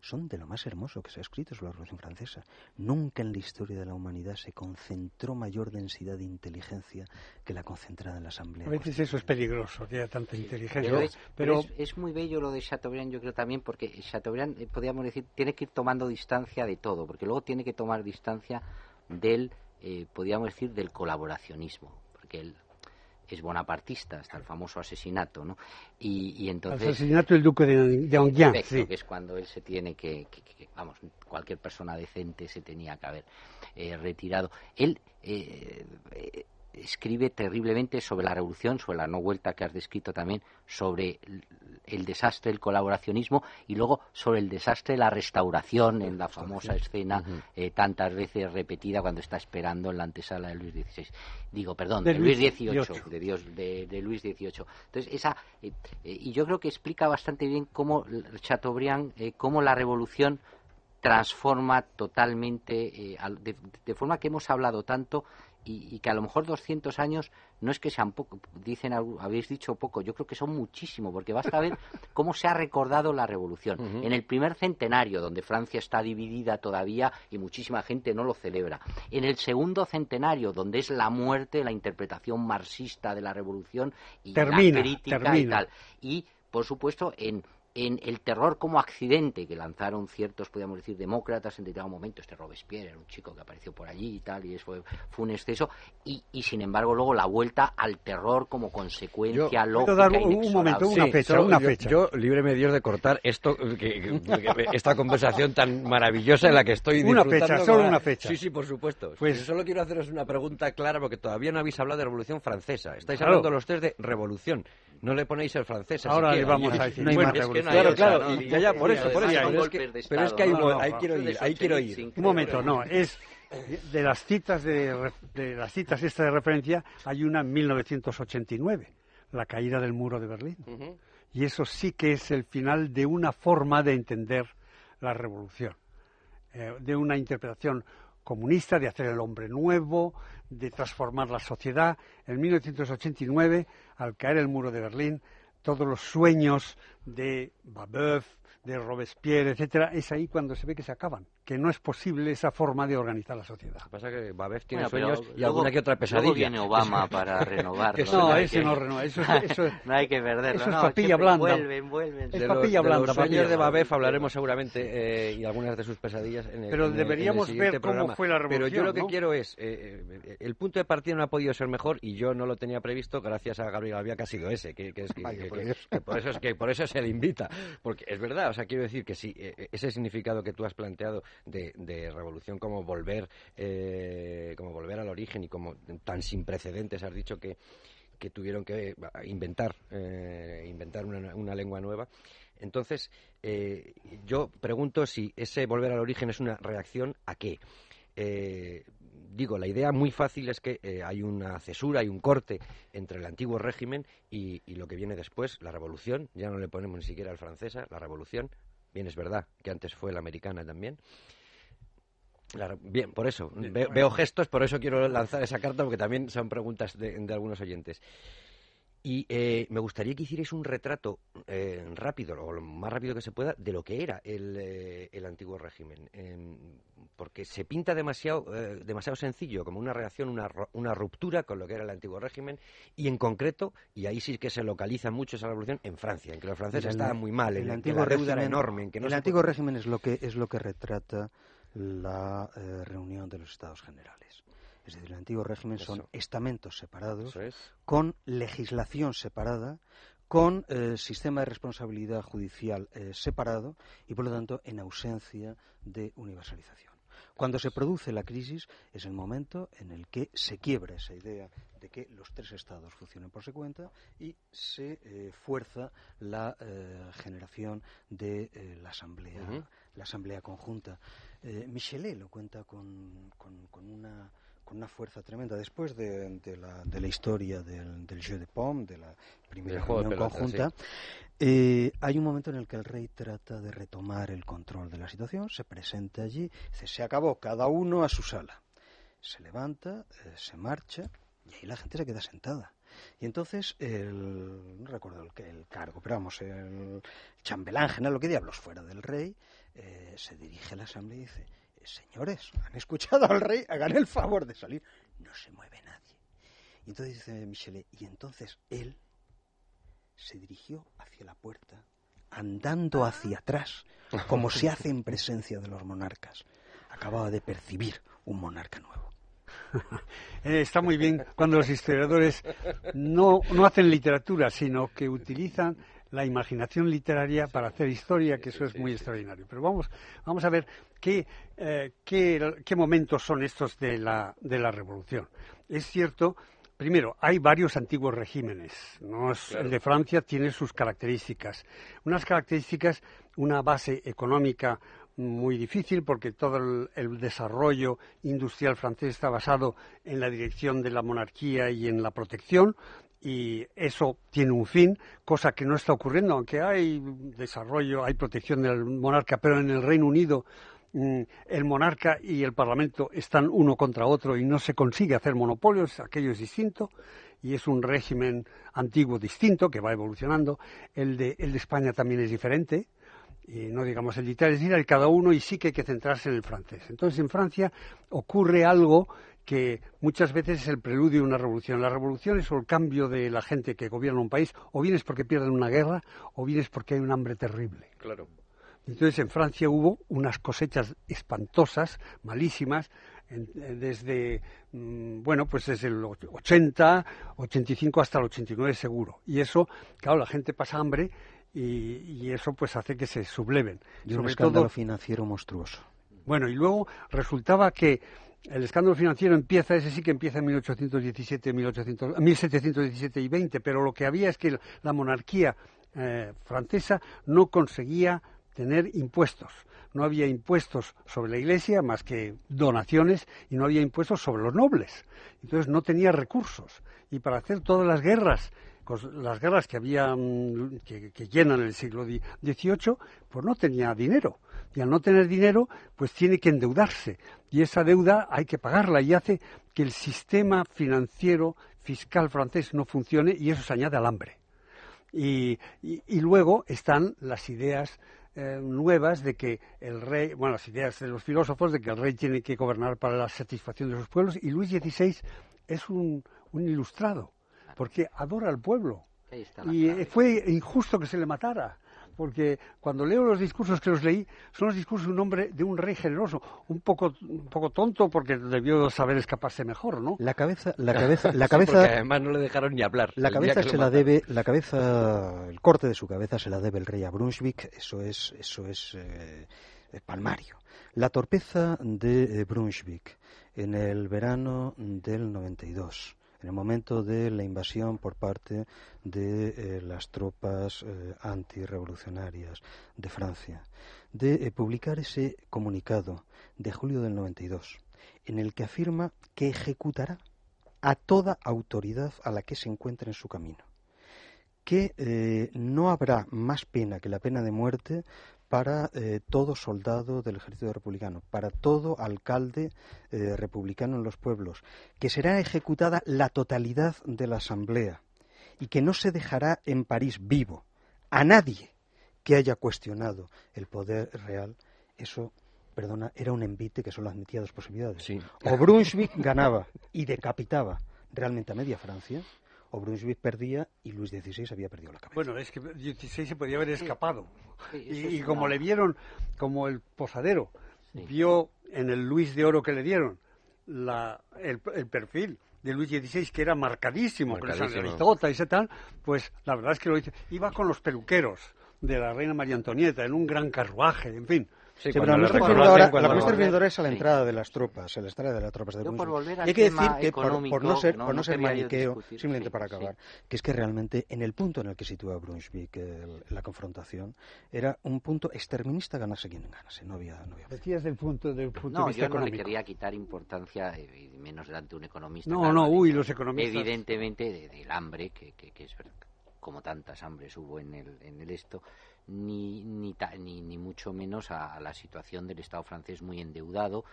Speaker 2: son de lo más hermoso que se ha escrito sobre la Revolución Francesa. Nunca en la historia de la humanidad se concentró mayor densidad de inteligencia que la concentrada en la Asamblea.
Speaker 3: A veces eso es peligroso, que haya tanta inteligencia.
Speaker 4: Pero, es,
Speaker 3: pero
Speaker 4: pero es, es muy bello lo de Chateaubriand, yo creo también, porque Chateaubriand, eh, podríamos decir, tiene que ir tomando distancia de todo, porque luego tiene que tomar distancia del, eh, podríamos decir, del colaboracionismo, porque él es bonapartista, hasta el famoso asesinato, ¿no? Y, y
Speaker 3: el
Speaker 4: entonces...
Speaker 3: asesinato del duque de, de Enghien,
Speaker 4: Perfecto,
Speaker 3: sí.
Speaker 4: que es cuando él se tiene que, que- que- vamos, cualquier persona decente se tenía que haber eh, retirado. Él eh, eh, escribe terriblemente sobre la revolución, sobre la no vuelta que has descrito también, sobre el, el desastre del colaboracionismo y luego sobre el desastre de la restauración en la famosa escena eh, tantas veces repetida cuando está esperando en la antesala de Luis XVI. Digo, perdón,
Speaker 3: De
Speaker 4: de, Luis XVIII, de Dios, de, de Luis XVIII. Entonces, esa, eh, eh, y yo creo que explica bastante bien cómo Chateaubriand, eh, cómo la revolución transforma totalmente, eh, al- de, de forma que hemos hablado tanto y, y que a lo mejor 200 años no es que sean poco, dicen, habéis dicho poco, yo creo que son muchísimo, porque basta ver <laughs> cómo se ha recordado la revolución. En el primer centenario, donde Francia está dividida todavía y muchísima gente no lo celebra. En el segundo centenario, donde es la muerte, la interpretación marxista de la revolución y
Speaker 3: Termina,
Speaker 4: la crítica y
Speaker 3: termina.
Speaker 4: tal. Y, por supuesto, en en el terror como accidente que lanzaron ciertos, podríamos decir, demócratas en determinado momento, este Robespierre era un chico que apareció por allí y tal, y eso fue, fue un exceso, y, y sin embargo luego la vuelta al terror como consecuencia
Speaker 1: Yo-
Speaker 4: lógica
Speaker 3: ¿Puedo dar un- momento, una
Speaker 1: Sí,
Speaker 3: fecha, una
Speaker 1: yo,
Speaker 3: fecha.
Speaker 1: Yo, líbreme Dios de cortar esto, que- que- que- esta conversación tan maravillosa en la que estoy
Speaker 3: Una
Speaker 1: disfrutando
Speaker 3: fecha,
Speaker 1: con
Speaker 3: solo
Speaker 1: la-
Speaker 3: una fecha.
Speaker 1: Sí, sí, por supuesto.
Speaker 3: Pues-
Speaker 1: Pues solo quiero haceros una pregunta clara porque todavía no habéis hablado de Revolución Francesa. Estáis
Speaker 3: Claro.
Speaker 1: hablando los tres de revolución. No le ponéis el francés.
Speaker 3: Ahora
Speaker 1: siquiera.
Speaker 3: le vamos a decir,
Speaker 2: no hay
Speaker 3: bueno,
Speaker 2: más
Speaker 4: Es que no hay
Speaker 1: Claro,
Speaker 4: otra,
Speaker 1: claro,
Speaker 4: ¿no?
Speaker 1: y ya, ya, por eso, por eso. Pero es que,
Speaker 4: de
Speaker 1: pero es
Speaker 4: Estado,
Speaker 1: que ahí,
Speaker 3: ¿no?
Speaker 1: ahí quiero ir, ahí quiero ir.
Speaker 3: Un momento, no, es de las citas de, las citas esta de referencia hay una en 1989, la caída del muro de Berlín. Y eso sí que es el final de una forma de entender la revolución, eh, de una interpretación comunista, de hacer el hombre nuevo, de transformar la sociedad. En 1989, al caer el muro de Berlín, todos los sueños de Babeuf, de Robespierre, etcétera, es ahí cuando se ve que se acaban, que no es posible esa forma de organizar la sociedad.
Speaker 1: Lo que pasa es que Babef tiene
Speaker 4: Bueno, pero
Speaker 1: sueños y
Speaker 4: luego-
Speaker 1: alguna que otra
Speaker 4: Luego
Speaker 1: pesadilla.
Speaker 4: viene Obama <laughs> para renovar.
Speaker 1: que
Speaker 3: No, ese no renova, eso, es- eso es- <laughs>
Speaker 4: no hay que perderlo.
Speaker 3: eso es
Speaker 4: no,
Speaker 3: papilla blanda.
Speaker 4: Vuelven, vuelven.
Speaker 3: Es
Speaker 1: de los,
Speaker 3: papilla
Speaker 1: de
Speaker 3: blanda,
Speaker 1: los
Speaker 3: papilla
Speaker 1: sueños de. Babef hablaremos seguramente eh, y algunas de sus pesadillas en el
Speaker 3: Pero
Speaker 1: en el- en el
Speaker 3: deberíamos ver cómo
Speaker 1: programa.
Speaker 3: fue la
Speaker 1: Pero yo
Speaker 3: revolución,
Speaker 1: lo que
Speaker 3: ¿no?
Speaker 1: quiero es, eh, eh, el punto de partida no ha podido ser mejor y yo no lo tenía previsto gracias a Gabriel Albiá que ha sido ese, que, que es que,
Speaker 2: Vaya,
Speaker 1: que-
Speaker 2: por
Speaker 1: que- que por eso es que por eso se le invita, porque es verdad, o sea, quiero decir que sí, eh, ese significado que tú has planteado de, de revolución como volver, eh, como volver al origen y como tan sin precedentes, has dicho que que tuvieron que inventar eh, inventar una, una lengua nueva. Entonces, eh, yo pregunto si ese volver al origen es una reacción a qué. Eh, digo, la idea muy fácil es que eh, hay una cesura, hay un corte entre el antiguo régimen y, y lo que viene después, la revolución. Ya no le ponemos ni siquiera al francesa, la revolución. Bien, es verdad que antes fue la americana también. Bien, por eso. Ve- veo gestos, por eso quiero lanzar esa carta, porque también son preguntas de, de algunos oyentes. Y eh, me gustaría que hicierais un retrato eh, rápido, o lo más rápido que se pueda, de lo que era el, eh, el antiguo régimen. Em, porque se pinta demasiado, eh, demasiado sencillo, como una reacción, una, una ruptura con lo que era el antiguo régimen, y en concreto, y ahí sí que se localiza mucho esa revolución, en Francia, en que los franceses
Speaker 2: El-
Speaker 1: estaban muy mal,
Speaker 2: el
Speaker 1: en que
Speaker 2: antiguo
Speaker 1: la deuda era
Speaker 2: régimen-
Speaker 1: enorme, en que no
Speaker 2: el antiguo régimen es lo que es lo que retrata la reunión de los Estados Generales. Es decir, el antiguo régimen son estamentos separados,
Speaker 1: es.
Speaker 2: con legislación separada, con eh, sistema de responsabilidad judicial eh, separado y, por lo tanto, en ausencia de universalización. Cuando se produce la crisis es el momento en el que se quiebra esa idea de que los tres estados funcionen por su cuenta y se eh, fuerza la eh, generación de eh, la asamblea, la asamblea conjunta. Michelet lo cuenta con, con- con una con una fuerza tremenda después de, de la, de la historia del, del jeu de pomme, de la primera reunión
Speaker 1: pelota,
Speaker 2: conjunta, eh, hay un momento en el que el rey trata de retomar el control de la situación, se presenta allí, dice, se acabó, cada uno a su sala. Se levanta, eh, se marcha y ahí la gente se queda sentada. Y entonces, el, no recuerdo el, que- el cargo, pero vamos, el chambelán general, lo que diablos fuera del rey, eh, se dirige a la asamblea y dice, "Eh, señores, han escuchado al rey, hagan el favor de salir. No se mueve nadie. Y entonces dice Michelet, y entonces él se dirigió hacia la puerta, andando hacia atrás, como se hace en presencia de los monarcas. Acababa de percibir un monarca nuevo. <laughs>
Speaker 3: Eh, está muy bien cuando los historiadores no, no hacen literatura, sino que utilizan la imaginación literaria para hacer historia, que eso es muy extraordinario. Pero vamos, vamos a ver qué, eh, qué, qué momentos son estos de la, de la revolución. Es cierto, primero, hay varios antiguos regímenes. ¿no? Es- El de Francia tiene sus características. Unas características, una base económica muy difícil porque todo el, el desarrollo industrial francés está basado en la dirección de la monarquía y en la protección y eso tiene un fin, cosa que no está ocurriendo, aunque hay desarrollo, hay protección del monarca, pero en el Reino Unido mm, el monarca y el parlamento están uno contra otro y no se consigue hacer monopolios, aquello es distinto y es un régimen antiguo distinto que va evolucionando. El de, el de España también es diferente y no digamos el de Italia, es decir, el cada uno y sí que hay que centrarse en el francés. Entonces en Francia ocurre algo que muchas veces es el preludio de una revolución. Las revoluciones o el cambio de la gente que gobierna un país, o bien es porque pierden una guerra, o bien es porque hay un hambre terrible.
Speaker 1: Claro.
Speaker 3: Entonces en Francia hubo unas cosechas espantosas, malísimas, en- eh, desde, mm, bueno, pues desde el och- 80, 85 hasta el 89 seguro. Y eso, claro, la gente pasa hambre y, y eso pues hace que se subleven.
Speaker 2: Y un
Speaker 3: Sobre
Speaker 2: escándalo
Speaker 3: todo,
Speaker 2: financiero monstruoso.
Speaker 3: bueno, y luego resultaba que el escándalo financiero empieza, ese sí que empieza en 1817, 1800, 1717 y 20, pero lo que había es que la monarquía eh, francesa no conseguía tener impuestos. No había impuestos sobre la Iglesia más que donaciones y no había impuestos sobre los nobles. Entonces no tenía recursos. Y para hacer todas las guerras, las guerras que había que, que llenan el siglo XVIII, pues no tenía dinero. Y al no tener dinero, pues tiene que endeudarse. Y esa deuda hay que pagarla y hace que el sistema financiero fiscal francés no funcione y eso se añade al hambre. Y, y- y luego están las ideas eh, nuevas de que el rey, bueno, las ideas de los filósofos de que el rey tiene que gobernar para la satisfacción de sus pueblos y Luis XVI es un, un ilustrado porque adora al pueblo y fue injusto que se le matara porque cuando leo los discursos que los leí son los discursos de un hombre de un rey generoso un poco un poco tonto porque debió saber escaparse mejor no
Speaker 2: La cabeza, la cabeza, <laughs> la
Speaker 1: Sí,
Speaker 2: cabeza,
Speaker 1: además no le dejaron ni hablar.
Speaker 2: la cabeza se la debe, la cabeza, el corte de su cabeza se la debe el rey a Brunswick. Eso es, eso es eh, eh, palmario. La torpeza de eh, Brunswick en el verano del 92. En el momento de la invasión por parte de eh, las tropas eh, antirrevolucionarias de Francia, de eh, publicar ese comunicado de julio del 92, en el que afirma que ejecutará a toda autoridad a la que se encuentre en su camino, que no habrá más pena que la pena de muerte para eh, todo soldado del ejército republicano, para todo alcalde eh, republicano en los pueblos, que será ejecutada la totalidad de la asamblea y que no se dejará en París vivo a nadie que haya cuestionado el poder real, eso, perdona, era un envite que solo admitía dos posibilidades. O Brunswick ganaba y decapitaba realmente a media Francia, o Brunswick perdía y Luis XVI había perdido la cabeza.
Speaker 3: Bueno, es que XVI se podía haber escapado. y, como le vieron, como el posadero vio en el Luis de Oro que le dieron la, el, perfil de Luis XVI, que era marcadísimo, marcadísimo. con esa y tal, pues la verdad es que lo hice. Iba con los peluqueros de la reina María Antonieta en un gran carruaje, en fin.
Speaker 2: Sí, pero lo que estoy viendo ahora es a la entrada de las tropas, a la entrada de las tropas de Brunswick. Hay que decir que, por, no ser, por no, ser maniqueo, simplemente para acabar, que es que realmente en el punto en el que sitúa Brunswick la confrontación, era un punto exterminista ganase quien ganase, no había... No había
Speaker 3: Decías del punto, del punto
Speaker 4: no,
Speaker 3: de vista
Speaker 4: yo no le quería quitar importancia, y menos delante de un economista.
Speaker 3: No, no, uy, los economistas...
Speaker 4: Evidentemente del hambre, que, que, que es como tantas hambres hubo en el, en el esto, ni, ni, ni, mucho menos a, la situación del Estado francés muy endeudado,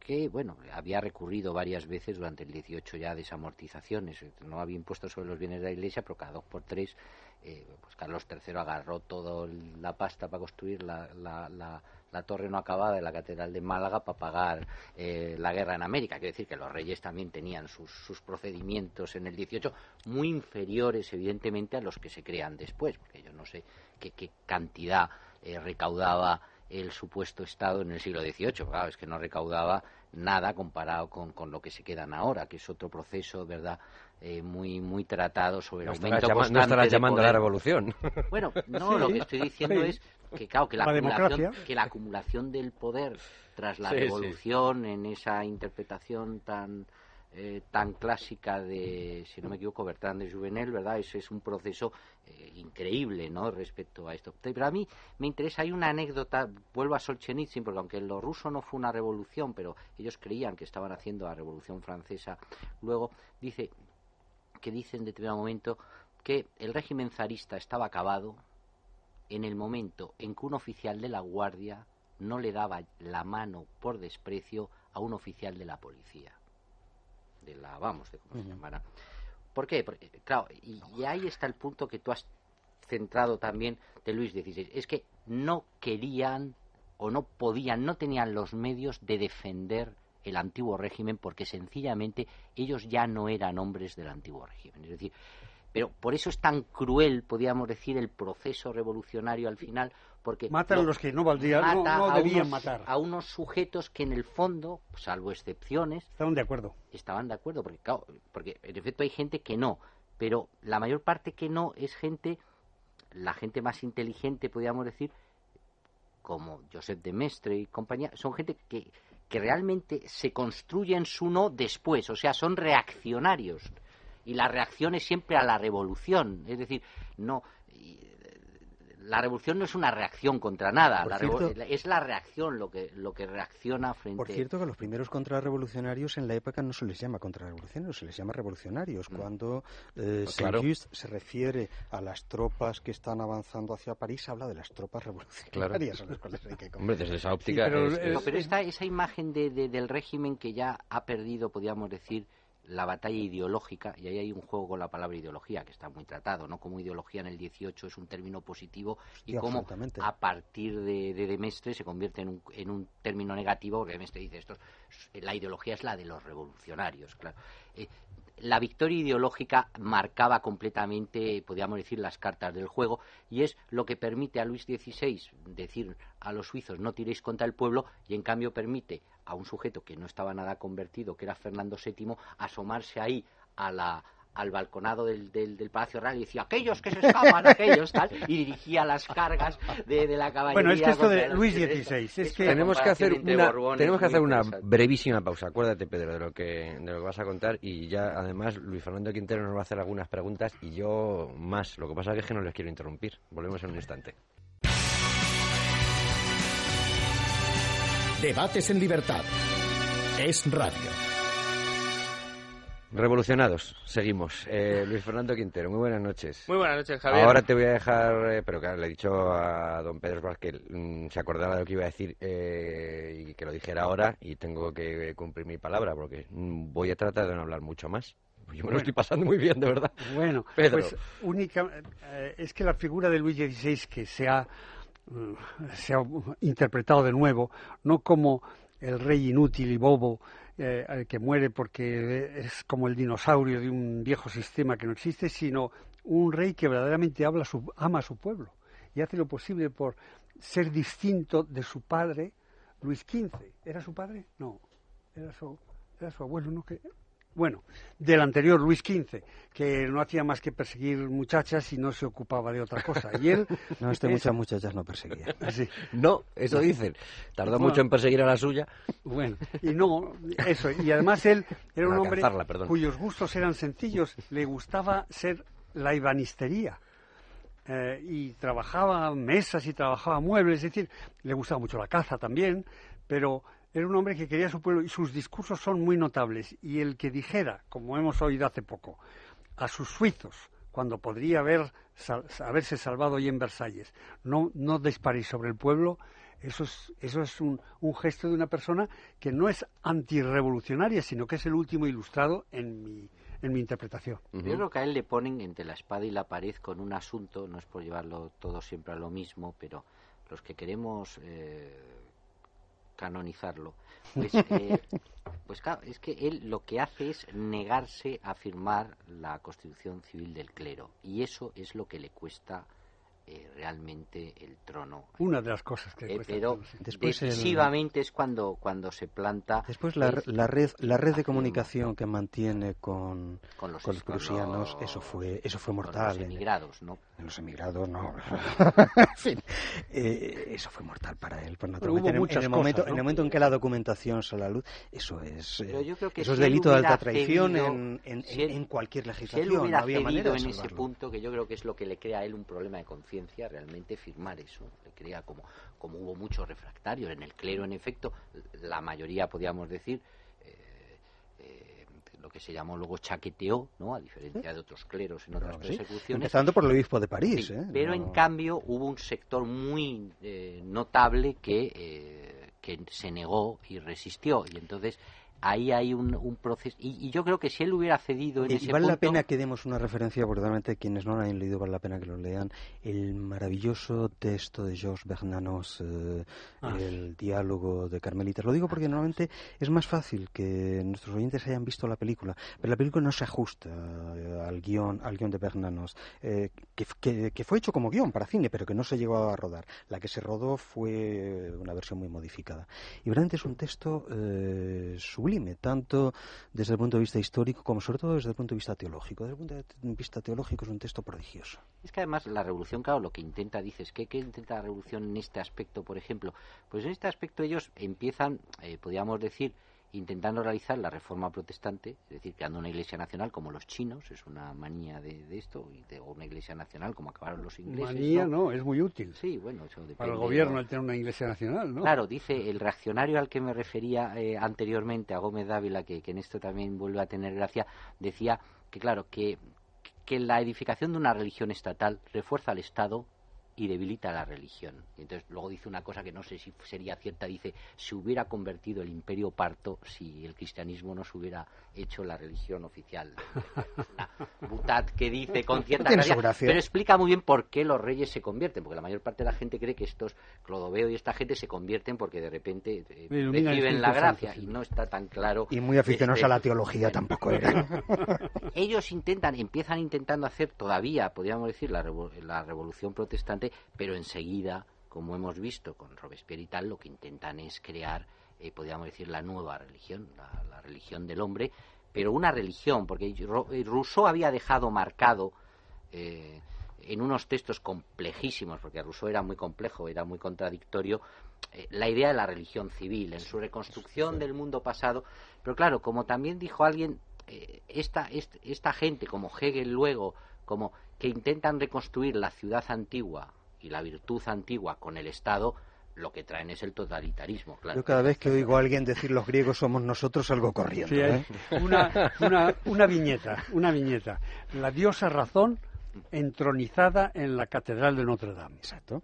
Speaker 4: que, bueno, había recurrido varias veces durante el 18 ya a desamortizaciones. No había impuestos sobre los bienes de la Iglesia, pero cada dos por tres, eh, pues Carlos III agarró toda la pasta para construir la, la la torre no acabada de la Catedral de Málaga para pagar eh, la guerra en América. Quiere decir que los reyes también tenían sus, sus, procedimientos en el 18 muy inferiores, evidentemente, a los que se crean después, porque yo no sé qué, qué cantidad eh, recaudaba el supuesto Estado en el siglo XVIII. Claro, es que no recaudaba nada comparado con, con lo que se quedan ahora, que es otro proceso, ¿verdad?, eh, muy muy tratado sobre el aumento constante
Speaker 1: No estarás llamando a la revolución. <laughs>
Speaker 4: Bueno, no, lo que estoy diciendo es que, claro, que la, acumulación, que la acumulación del poder tras la revolución en esa interpretación tan eh, tan clásica de, si no me equivoco, Bertrand de Juvenel, ¿verdad? Ese es un proceso eh, increíble, ¿no? Respecto a esto. Pero a mí me interesa, hay una anécdota, vuelvo a Solzhenitsyn, porque aunque lo ruso no fue una revolución, pero ellos creían que estaban haciendo la revolución francesa, luego dice que dice en determinado momento que el régimen zarista estaba acabado en el momento en que un oficial de la guardia no le daba la mano por desprecio a un oficial de la policía de la, vamos, de cómo se llamará. ¿Por qué? Porque, claro, y, ahí está el punto que tú has centrado también de Luis XVI. Es que no querían o no podían, no tenían los medios de defender el antiguo régimen porque sencillamente ellos ya no eran hombres del antiguo régimen. Es decir, pero por eso es tan cruel, podríamos decir, el proceso revolucionario al final, porque
Speaker 3: matan a los que no valdrían, no, debían matar.
Speaker 4: A unos sujetos que en el fondo, salvo excepciones,
Speaker 3: estaban de acuerdo.
Speaker 4: Estaban de acuerdo, porque porque en efecto hay gente que no, pero la mayor parte que no es gente, la gente más inteligente, podríamos decir, como Joseph de Mestre y compañía, son gente que, que realmente se construyen su no después, o sea, son reaccionarios. Y la reacción es siempre a la revolución, es decir, no la revolución no es una reacción contra nada, es la reacción lo que, lo que reacciona frente...
Speaker 2: Por cierto que los primeros contrarrevolucionarios en la época no se les llama contrarrevolucionarios, se les llama revolucionarios. Mm. Cuando eh, pues se refiere a las tropas que están avanzando hacia París, habla de las tropas revolucionarias.
Speaker 1: Hombre, desde esa óptica...
Speaker 4: pero, esta, esa imagen de, del régimen que ya ha perdido, podríamos decir, la batalla ideológica, y ahí hay un juego con la palabra ideología que está muy tratado, ¿no? Como ideología en el 18 es un término positivo y cómo a partir de, de Demestre se convierte en un, en un término negativo, porque Demestre dice esto, la ideología es la de los revolucionarios, claro. Eh, la victoria ideológica marcaba completamente, podríamos decir, las cartas del juego y es lo que permite a Luis XVI decir a los suizos no tiréis contra el pueblo y en cambio permite a un sujeto que no estaba nada convertido, que era Fernando VII, asomarse ahí a la, al balconado del, del, Palacio Real y decía aquellos que se escapan, <laughs> aquellos tal, y dirigía las cargas de, de la caballería.
Speaker 3: Bueno, es que esto de Luis XVI, es que
Speaker 1: tenemos que hacer una, tenemos que hacer una brevísima pausa. Acuérdate, Pedro, de lo que de lo que vas a contar y ya además Luis Fernando Quintero nos va a hacer algunas preguntas y yo más. Lo que pasa es que no les quiero interrumpir. Volvemos en un instante.
Speaker 5: Debates en libertad. Es radio.
Speaker 1: Revolucionados, seguimos. Eh, Luis Fernando Quintero, muy buenas noches.
Speaker 6: Muy buenas noches, Javier.
Speaker 1: Ahora te voy a dejar, eh, pero claro, le he dicho a don Pedro Esbraz que mm, se acordara de lo que iba a decir eh, y que lo dijera ahora y tengo que cumplir mi palabra porque mm, voy a tratar de no hablar mucho más. Yo me lo estoy pasando muy bien, de verdad.
Speaker 3: Bueno,
Speaker 1: Pedro.
Speaker 3: pues única, eh, es que la figura de Luis XVI que se ha, se ha interpretado de nuevo, no como el rey inútil y bobo eh, que muere porque es como el dinosaurio de un viejo sistema que no existe, sino un rey que verdaderamente habla su- ama a su pueblo y hace lo posible por ser distinto de su padre, Luis XV. ¿Era su padre? No, era su, era su abuelo, ¿no? Que, bueno, del anterior Luis XV, que no hacía más que perseguir muchachas y no se ocupaba de otra cosa. Y él... <laughs>
Speaker 2: No, este
Speaker 3: es-
Speaker 2: muchas muchachas no perseguía. <laughs>
Speaker 3: Sí.
Speaker 1: No, eso dicen. Tardó
Speaker 3: Bueno.
Speaker 1: mucho en perseguir a la suya.
Speaker 3: Bueno, y no, eso, y además él era un hombre cuyos gustos eran sencillos, le gustaba ser la ibanistería. eh, y trabajaba mesas y trabajaba muebles, es decir, le gustaba mucho la caza también, pero era un hombre que quería a su pueblo y sus discursos son muy notables. Y el que dijera, como hemos oído hace poco, a sus suizos, cuando podría haber, sal- haberse salvado hoy en Versalles, no, no disparéis sobre el pueblo, eso es, eso es un, un gesto de una persona que no es antirrevolucionaria, sino que es el último ilustrado en mi, en mi interpretación.
Speaker 4: Yo creo que a él le ponen entre la espada y la pared con un asunto, no es por llevarlo todo siempre a lo mismo, pero los que queremos eh, canonizarlo, pues, eh, <laughs> pues claro, es que él lo que hace es negarse a firmar la constitución civil del clero, y eso es lo que le cuesta eh, realmente el trono.
Speaker 3: Una de las cosas que
Speaker 4: Eh,
Speaker 3: cuesta
Speaker 4: pero.
Speaker 2: Después el-
Speaker 4: decisivamente es cuando, cuando se planta
Speaker 2: Después la,
Speaker 4: es
Speaker 2: la red la red de comunicación que mantiene con,
Speaker 4: con los,
Speaker 2: con los
Speaker 4: con
Speaker 2: prusianos,
Speaker 4: los-
Speaker 2: eso fue eso fue
Speaker 4: con
Speaker 2: mortal.
Speaker 4: los
Speaker 2: en-
Speaker 4: emigrados, ¿no?
Speaker 2: En los emigrados no <laughs> en fin eh, eso fue mortal para él
Speaker 3: Pero hubo
Speaker 2: naturalmente. en,
Speaker 3: muchas
Speaker 2: en el momento en el momento en que la documentación sale a la luz eso es eh,
Speaker 4: yo creo que
Speaker 2: eso
Speaker 4: si
Speaker 2: delito de alta traición
Speaker 4: cedido-
Speaker 2: en, en-
Speaker 4: si él-
Speaker 2: en cualquier
Speaker 4: Si él
Speaker 2: legislación
Speaker 4: hubiera
Speaker 2: no había manera de
Speaker 4: en ese punto, que yo creo que es lo que le crea a él un problema de conciencia, realmente firmar eso. Le crea como, como hubo muchos refractarios en el clero, en efecto, la mayoría, podríamos decir, lo que se llamó luego chaqueteó, ¿no? A diferencia de otros cleros en otras
Speaker 2: sí.
Speaker 4: persecuciones.
Speaker 2: empezando por el obispo de París
Speaker 4: Sí,
Speaker 2: ¿eh?
Speaker 4: pero
Speaker 2: No-
Speaker 4: en cambio hubo un sector muy eh, notable que, eh, que se negó y resistió. Y entonces ahí hay un, un proceso. Y, y yo creo que si él hubiera cedido en
Speaker 2: Y
Speaker 4: ese
Speaker 2: vale la
Speaker 4: punto-
Speaker 2: pena que demos una referencia, porque realmente quienes no lo hayan leído vale la pena que lo lean, el maravilloso texto de Georges Bernanos, eh,
Speaker 3: Ah.
Speaker 2: el diálogo de Carmelitas. Lo digo porque normalmente es más fácil que nuestros oyentes hayan visto la película, pero la película no se ajusta eh, al guion, al guion de Bernanos, eh, que, que- que fue hecho como guion para cine, pero que no se llegó a rodar. La que se rodó fue una versión muy modificada. Y realmente es un texto eh, sublime, tanto desde el punto de vista histórico como sobre todo desde el punto de vista teológico. Desde el punto de vista teológico es un texto prodigioso.
Speaker 4: Es que además la revolución, claro, lo que intenta, dices, ¿qué, intenta la revolución en este aspecto, por ejemplo? Pues en este aspecto ellos empiezan, eh, podríamos decir, intentando realizar la reforma protestante, es decir, creando una iglesia nacional como los chinos, es una manía de, de esto, y de, o una iglesia nacional como acabaron los ingleses.
Speaker 3: Manía,
Speaker 4: ¿no?
Speaker 3: no, es muy útil.
Speaker 4: Sí, bueno, eso depende.
Speaker 3: Para el
Speaker 4: ¿no?
Speaker 3: gobierno el tener una iglesia nacional, ¿no?
Speaker 4: Claro, dice el reaccionario al que me refería eh, anteriormente, a Gómez Dávila, que, que en esto también vuelve a tener gracia, decía que, claro, que, que la edificación de una religión estatal refuerza al Estado y debilita la religión. Y entonces luego dice una cosa que no sé si sería cierta, dice, se hubiera convertido el imperio parto si el cristianismo no se hubiera hecho la religión oficial. <laughs> Una butad que dice con cierta
Speaker 2: su
Speaker 4: gracia,
Speaker 2: gracia.
Speaker 4: pero explica muy bien por qué los reyes se convierten, porque la mayor parte de la gente cree que estos Clodoveo y esta gente se convierten porque de repente eh, reciben la gracia
Speaker 3: sí.
Speaker 4: y no está tan claro.
Speaker 2: Y muy aficionados
Speaker 4: este,
Speaker 2: a la teología <laughs> tampoco
Speaker 4: ellos intentan, empiezan intentando hacer todavía, podríamos decir, la, revo- la revolución protestante, pero enseguida, como hemos visto con Robespierre y tal, lo que intentan es crear, eh, podríamos decir, la nueva religión, la, la religión del hombre, pero una religión, porque eh, Rousseau había dejado marcado eh, en unos textos complejísimos, porque Rousseau era muy complejo, era muy contradictorio, eh, la idea de la religión civil, en su reconstrucción del mundo pasado. Pero claro, como también dijo alguien, esta, est- esta gente, como Hegel luego, como que intentan reconstruir la ciudad antigua y la virtud antigua con el Estado, lo que traen es el totalitarismo, claro.
Speaker 2: Yo cada vez que oigo a alguien decir los griegos somos nosotros, salgo corriendo.
Speaker 3: Sí,
Speaker 2: ¿eh?
Speaker 3: una, una, una viñeta, una viñeta. La diosa razón entronizada en la catedral de Notre Dame.
Speaker 2: Exacto.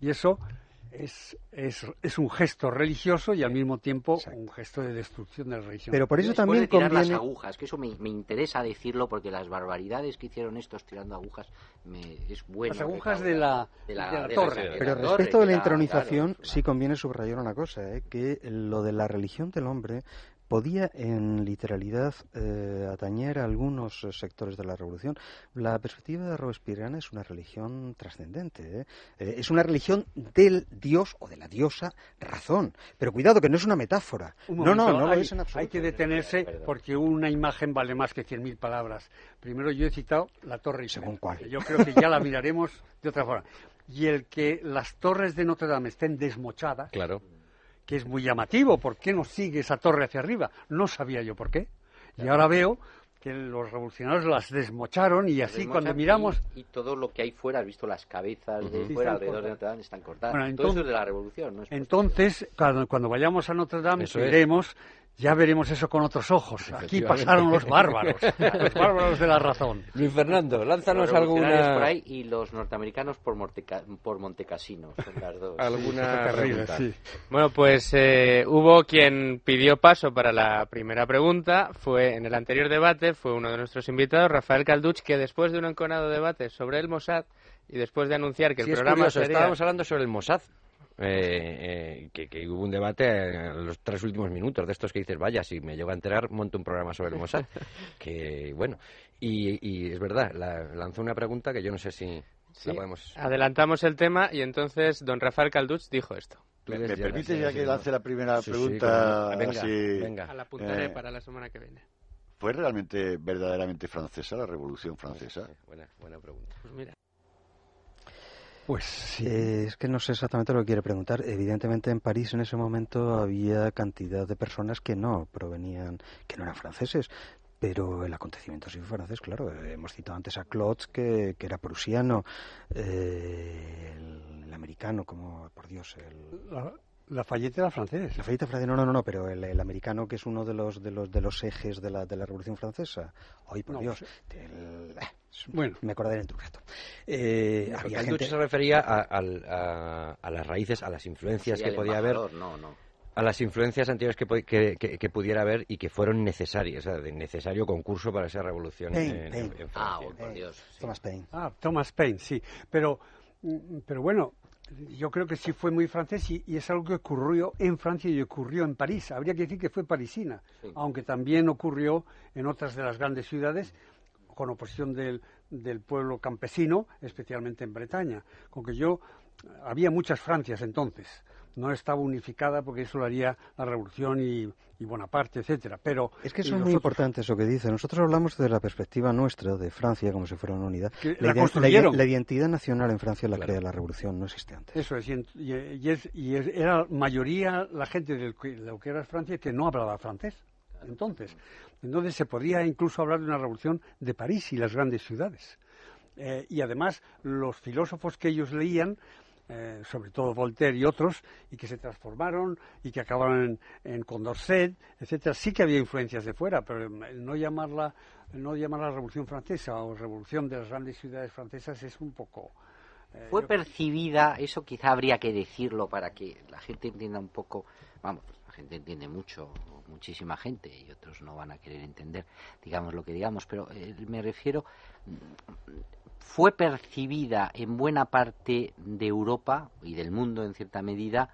Speaker 3: Y eso es, es, es, un gesto religioso y al mismo tiempo un gesto de destrucción de la religión.
Speaker 2: Pero por eso también
Speaker 4: de tirar
Speaker 2: conviene...
Speaker 4: las agujas, que eso me, me, interesa decirlo porque las barbaridades que hicieron estos tirando agujas me, es bueno.
Speaker 3: Las agujas de la,
Speaker 4: de la,
Speaker 3: de la
Speaker 4: de
Speaker 3: torre.
Speaker 4: la-
Speaker 2: Pero respecto de la
Speaker 4: claro,
Speaker 2: entronización,
Speaker 4: claro,
Speaker 2: sí conviene subrayar una cosa, ¿eh? que lo de la religión del hombre podía en literalidad eh, atañer a algunos eh, sectores de la revolución. La perspectiva de Robespierre es una religión trascendente, ¿eh? Eh, es una religión del dios o de la diosa razón. Pero cuidado, que no es una metáfora.
Speaker 3: Un
Speaker 2: no, no, no lo
Speaker 3: hay,
Speaker 2: es en absoluto.
Speaker 3: hay que detenerse porque una imagen vale más que 100.000 palabras. Primero yo he citado la Torre Eiffel.
Speaker 2: ¿Según cuál?
Speaker 3: Yo creo que ya la miraremos de otra forma. Y el que las torres de Notre Dame estén desmochadas,
Speaker 1: Claro.
Speaker 3: Que es muy llamativo, ¿por qué no sigue esa torre hacia arriba? No sabía yo por qué. Y ahora veo que los revolucionarios las desmocharon y así
Speaker 4: Desmochan
Speaker 3: cuando miramos...
Speaker 4: Y, y todo lo que hay fuera, has visto las cabezas de
Speaker 3: Sí,
Speaker 4: fuera alrededor de. Notre Dame, están cortadas.
Speaker 3: Bueno,
Speaker 4: todo
Speaker 3: entonces-
Speaker 4: eso es de la revolución, ¿no? Es
Speaker 3: Entonces, cuando, cuando vayamos a Notre Dame,
Speaker 1: Eso es.
Speaker 3: Ya veremos eso con otros ojos. Aquí pasaron los bárbaros, <laughs> los bárbaros de la razón.
Speaker 1: Luis Fernando, lánzanos alguna
Speaker 4: por ahí y los norteamericanos por, Morteca- por Montecasino, son las dos. <laughs>
Speaker 1: alguna
Speaker 3: Terrible, sí.
Speaker 6: Bueno, pues eh, hubo quien pidió paso para la primera pregunta. Fue en el anterior debate, fue uno de nuestros invitados, Rafael Calduch, que después de un enconado debate sobre el Mossad y después de anunciar que
Speaker 1: Sí,
Speaker 6: el
Speaker 1: es
Speaker 6: programa
Speaker 1: curioso,
Speaker 6: sería...
Speaker 1: estábamos hablando sobre el Mossad. Eh, eh, que, que hubo un debate en los tres últimos minutos de estos que dices, vaya, si me llego a enterar, monto un programa sobre el Mossad. <laughs> que bueno, y, y es verdad, la- lanzó una pregunta que yo no sé si
Speaker 6: Sí,
Speaker 1: la podemos.
Speaker 6: Adelantamos el tema y entonces don Rafael Calduch dijo esto.
Speaker 7: ¿Me, me
Speaker 1: ya-
Speaker 7: permite
Speaker 1: sí,
Speaker 7: ya
Speaker 1: sí,
Speaker 7: que lance la primera
Speaker 1: Sí, sí,
Speaker 7: pregunta?
Speaker 1: cómo no. venga,
Speaker 7: así?
Speaker 1: venga.
Speaker 6: La apuntaré
Speaker 7: Eh,
Speaker 6: para la semana que viene.
Speaker 7: ¿Fue realmente, verdaderamente francesa la Revolución Francesa?
Speaker 1: Buena, buena pregunta.
Speaker 6: Pues mira.
Speaker 3: Pues.
Speaker 2: Eh, es que no sé exactamente lo que quiere preguntar. Evidentemente en París en ese momento había cantidad de personas que no provenían, que no eran franceses. Pero el acontecimiento sí fue francés, claro. Hemos citado antes a Klotz, que, que era prusiano, eh, el, el americano, como, por Dios, el,
Speaker 3: La, la Fayette era francés.
Speaker 2: la fallita francesa, no, no, no, no, pero el, el americano que es uno de los de los de los ejes de la, de la Revolución Francesa. Ay, por
Speaker 3: No,
Speaker 2: Dios.
Speaker 3: sí.
Speaker 2: el- ah,
Speaker 3: Bueno.
Speaker 2: me acordaré dentro de un rato. Eh, había gente-
Speaker 1: se refería a, al- a- a las raíces, a las influencias
Speaker 4: Sería
Speaker 1: que podía haber
Speaker 4: No, no.
Speaker 1: a las influencias anteriores que, que, que- que pudiera haber y que fueron necesarias, o sea, de necesario concurso para esa revolución en, en
Speaker 4: Ah,
Speaker 1: Francia.
Speaker 4: oh, por Dios. sí.
Speaker 2: Thomas Paine.
Speaker 3: Ah, Thomas Paine, sí. Pero, mm, pero bueno, yo creo que sí fue muy francés y, y es algo que ocurrió en Francia y ocurrió en París. Habría que decir que fue parisina,
Speaker 4: Sí.
Speaker 3: aunque también ocurrió en otras de las grandes ciudades con oposición del, del pueblo campesino, especialmente en Bretaña. Con que yo, había muchas Francias entonces. No estaba unificada porque eso lo haría la Revolución y, y Bonaparte, etcétera. Pero
Speaker 2: Es que eso es muy importante eso que dice. Nosotros hablamos de la perspectiva nuestra de Francia como si fuera una unidad. La,
Speaker 3: la
Speaker 2: ide-
Speaker 3: construyeron.
Speaker 2: la identidad nacional en Francia la
Speaker 1: Claro.
Speaker 2: crea la revolución, no existe antes.
Speaker 3: Eso es, y, en- y- y es, y es- era mayoría la gente del que- de lo que era Francia que no hablaba francés. Entonces, entonces se podía incluso hablar de una revolución de París y las grandes ciudades. Eh, y además, los filósofos que ellos leían, eh, sobre todo Voltaire y otros, y que se transformaron y que acabaron en, en Condorcet, etcétera, sí que había influencias de fuera, pero no llamarla, no llamarla Revolución Francesa o Revolución de las grandes ciudades francesas es un poco. eh,
Speaker 4: Fue percibida, eso quizá habría que decirlo para que la gente entienda un poco, vamos, la gente entiende mucho, muchísima gente, y otros no van a querer entender, digamos lo que digamos, pero eh, me refiero, fue percibida en buena parte de Europa y del mundo en cierta medida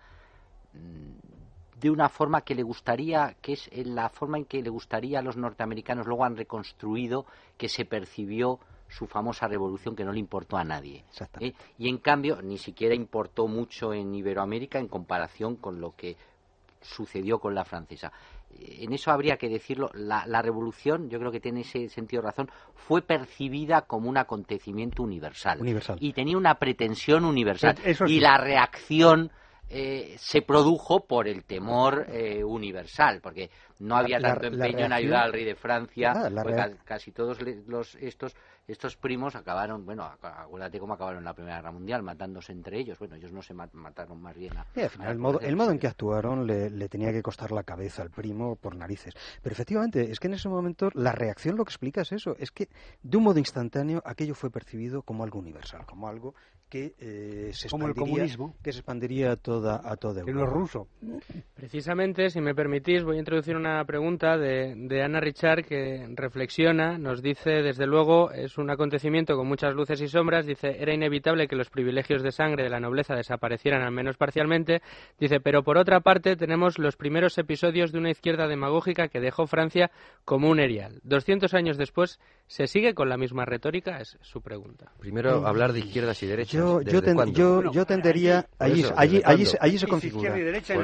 Speaker 4: mm, de una forma que le gustaría, que es la forma en que le gustaría a los norteamericanos, luego han reconstruido que se percibió su famosa revolución que no le importó a nadie. ¿eh? Y en cambio, ni siquiera importó mucho en Iberoamérica en comparación con lo que sucedió con la francesa. En eso habría que decirlo, la, la revolución, yo creo que tiene ese sentido de razón, fue percibida como un acontecimiento universal.
Speaker 2: Universal.
Speaker 4: Y tenía una pretensión universal.
Speaker 3: Eso sí.
Speaker 4: Y la reacción eh, se produjo por el temor eh, universal, porque no había
Speaker 2: La-
Speaker 4: tanto
Speaker 2: la
Speaker 4: empeño en ayudar al rey de Francia, pues ca- casi todos los estos estos primos acabaron, bueno, acu- acuérdate cómo acabaron la Primera Guerra Mundial, matándose entre ellos. Bueno, ellos no se ma- mataron más bien a,
Speaker 2: Sí, al final,
Speaker 4: a
Speaker 2: el modo, el modo en que actuaron le, le tenía que costar la cabeza al primo por narices. Pero efectivamente, es que en ese momento la reacción lo que explica es eso, es que de un modo instantáneo aquello fue percibido como algo universal, como algo que eh, se
Speaker 3: Como el
Speaker 2: expandiría,
Speaker 3: comunismo.
Speaker 2: que se expandiría a toda a toda Europa.
Speaker 3: es ruso.
Speaker 6: Precisamente, si me permitís, voy a introducir una pregunta de, de Ana Richard que reflexiona, nos dice, desde luego, es un acontecimiento con muchas luces y sombras, dice, era inevitable que los privilegios de sangre de la nobleza desaparecieran al menos parcialmente, dice, pero por otra parte tenemos los primeros episodios de una izquierda demagógica que dejó Francia como un erial. 200 años después, ¿se sigue con la misma retórica? Es su pregunta.
Speaker 1: Primero, hablar de izquierdas y derechas.
Speaker 2: Yo,
Speaker 1: ¿Desde
Speaker 2: yo, ten- yo,
Speaker 3: Bueno,
Speaker 2: yo tendería, allí,
Speaker 1: eso,
Speaker 2: allí,
Speaker 1: ¿desde
Speaker 2: allí, allí se configura.
Speaker 3: izquierda y derecha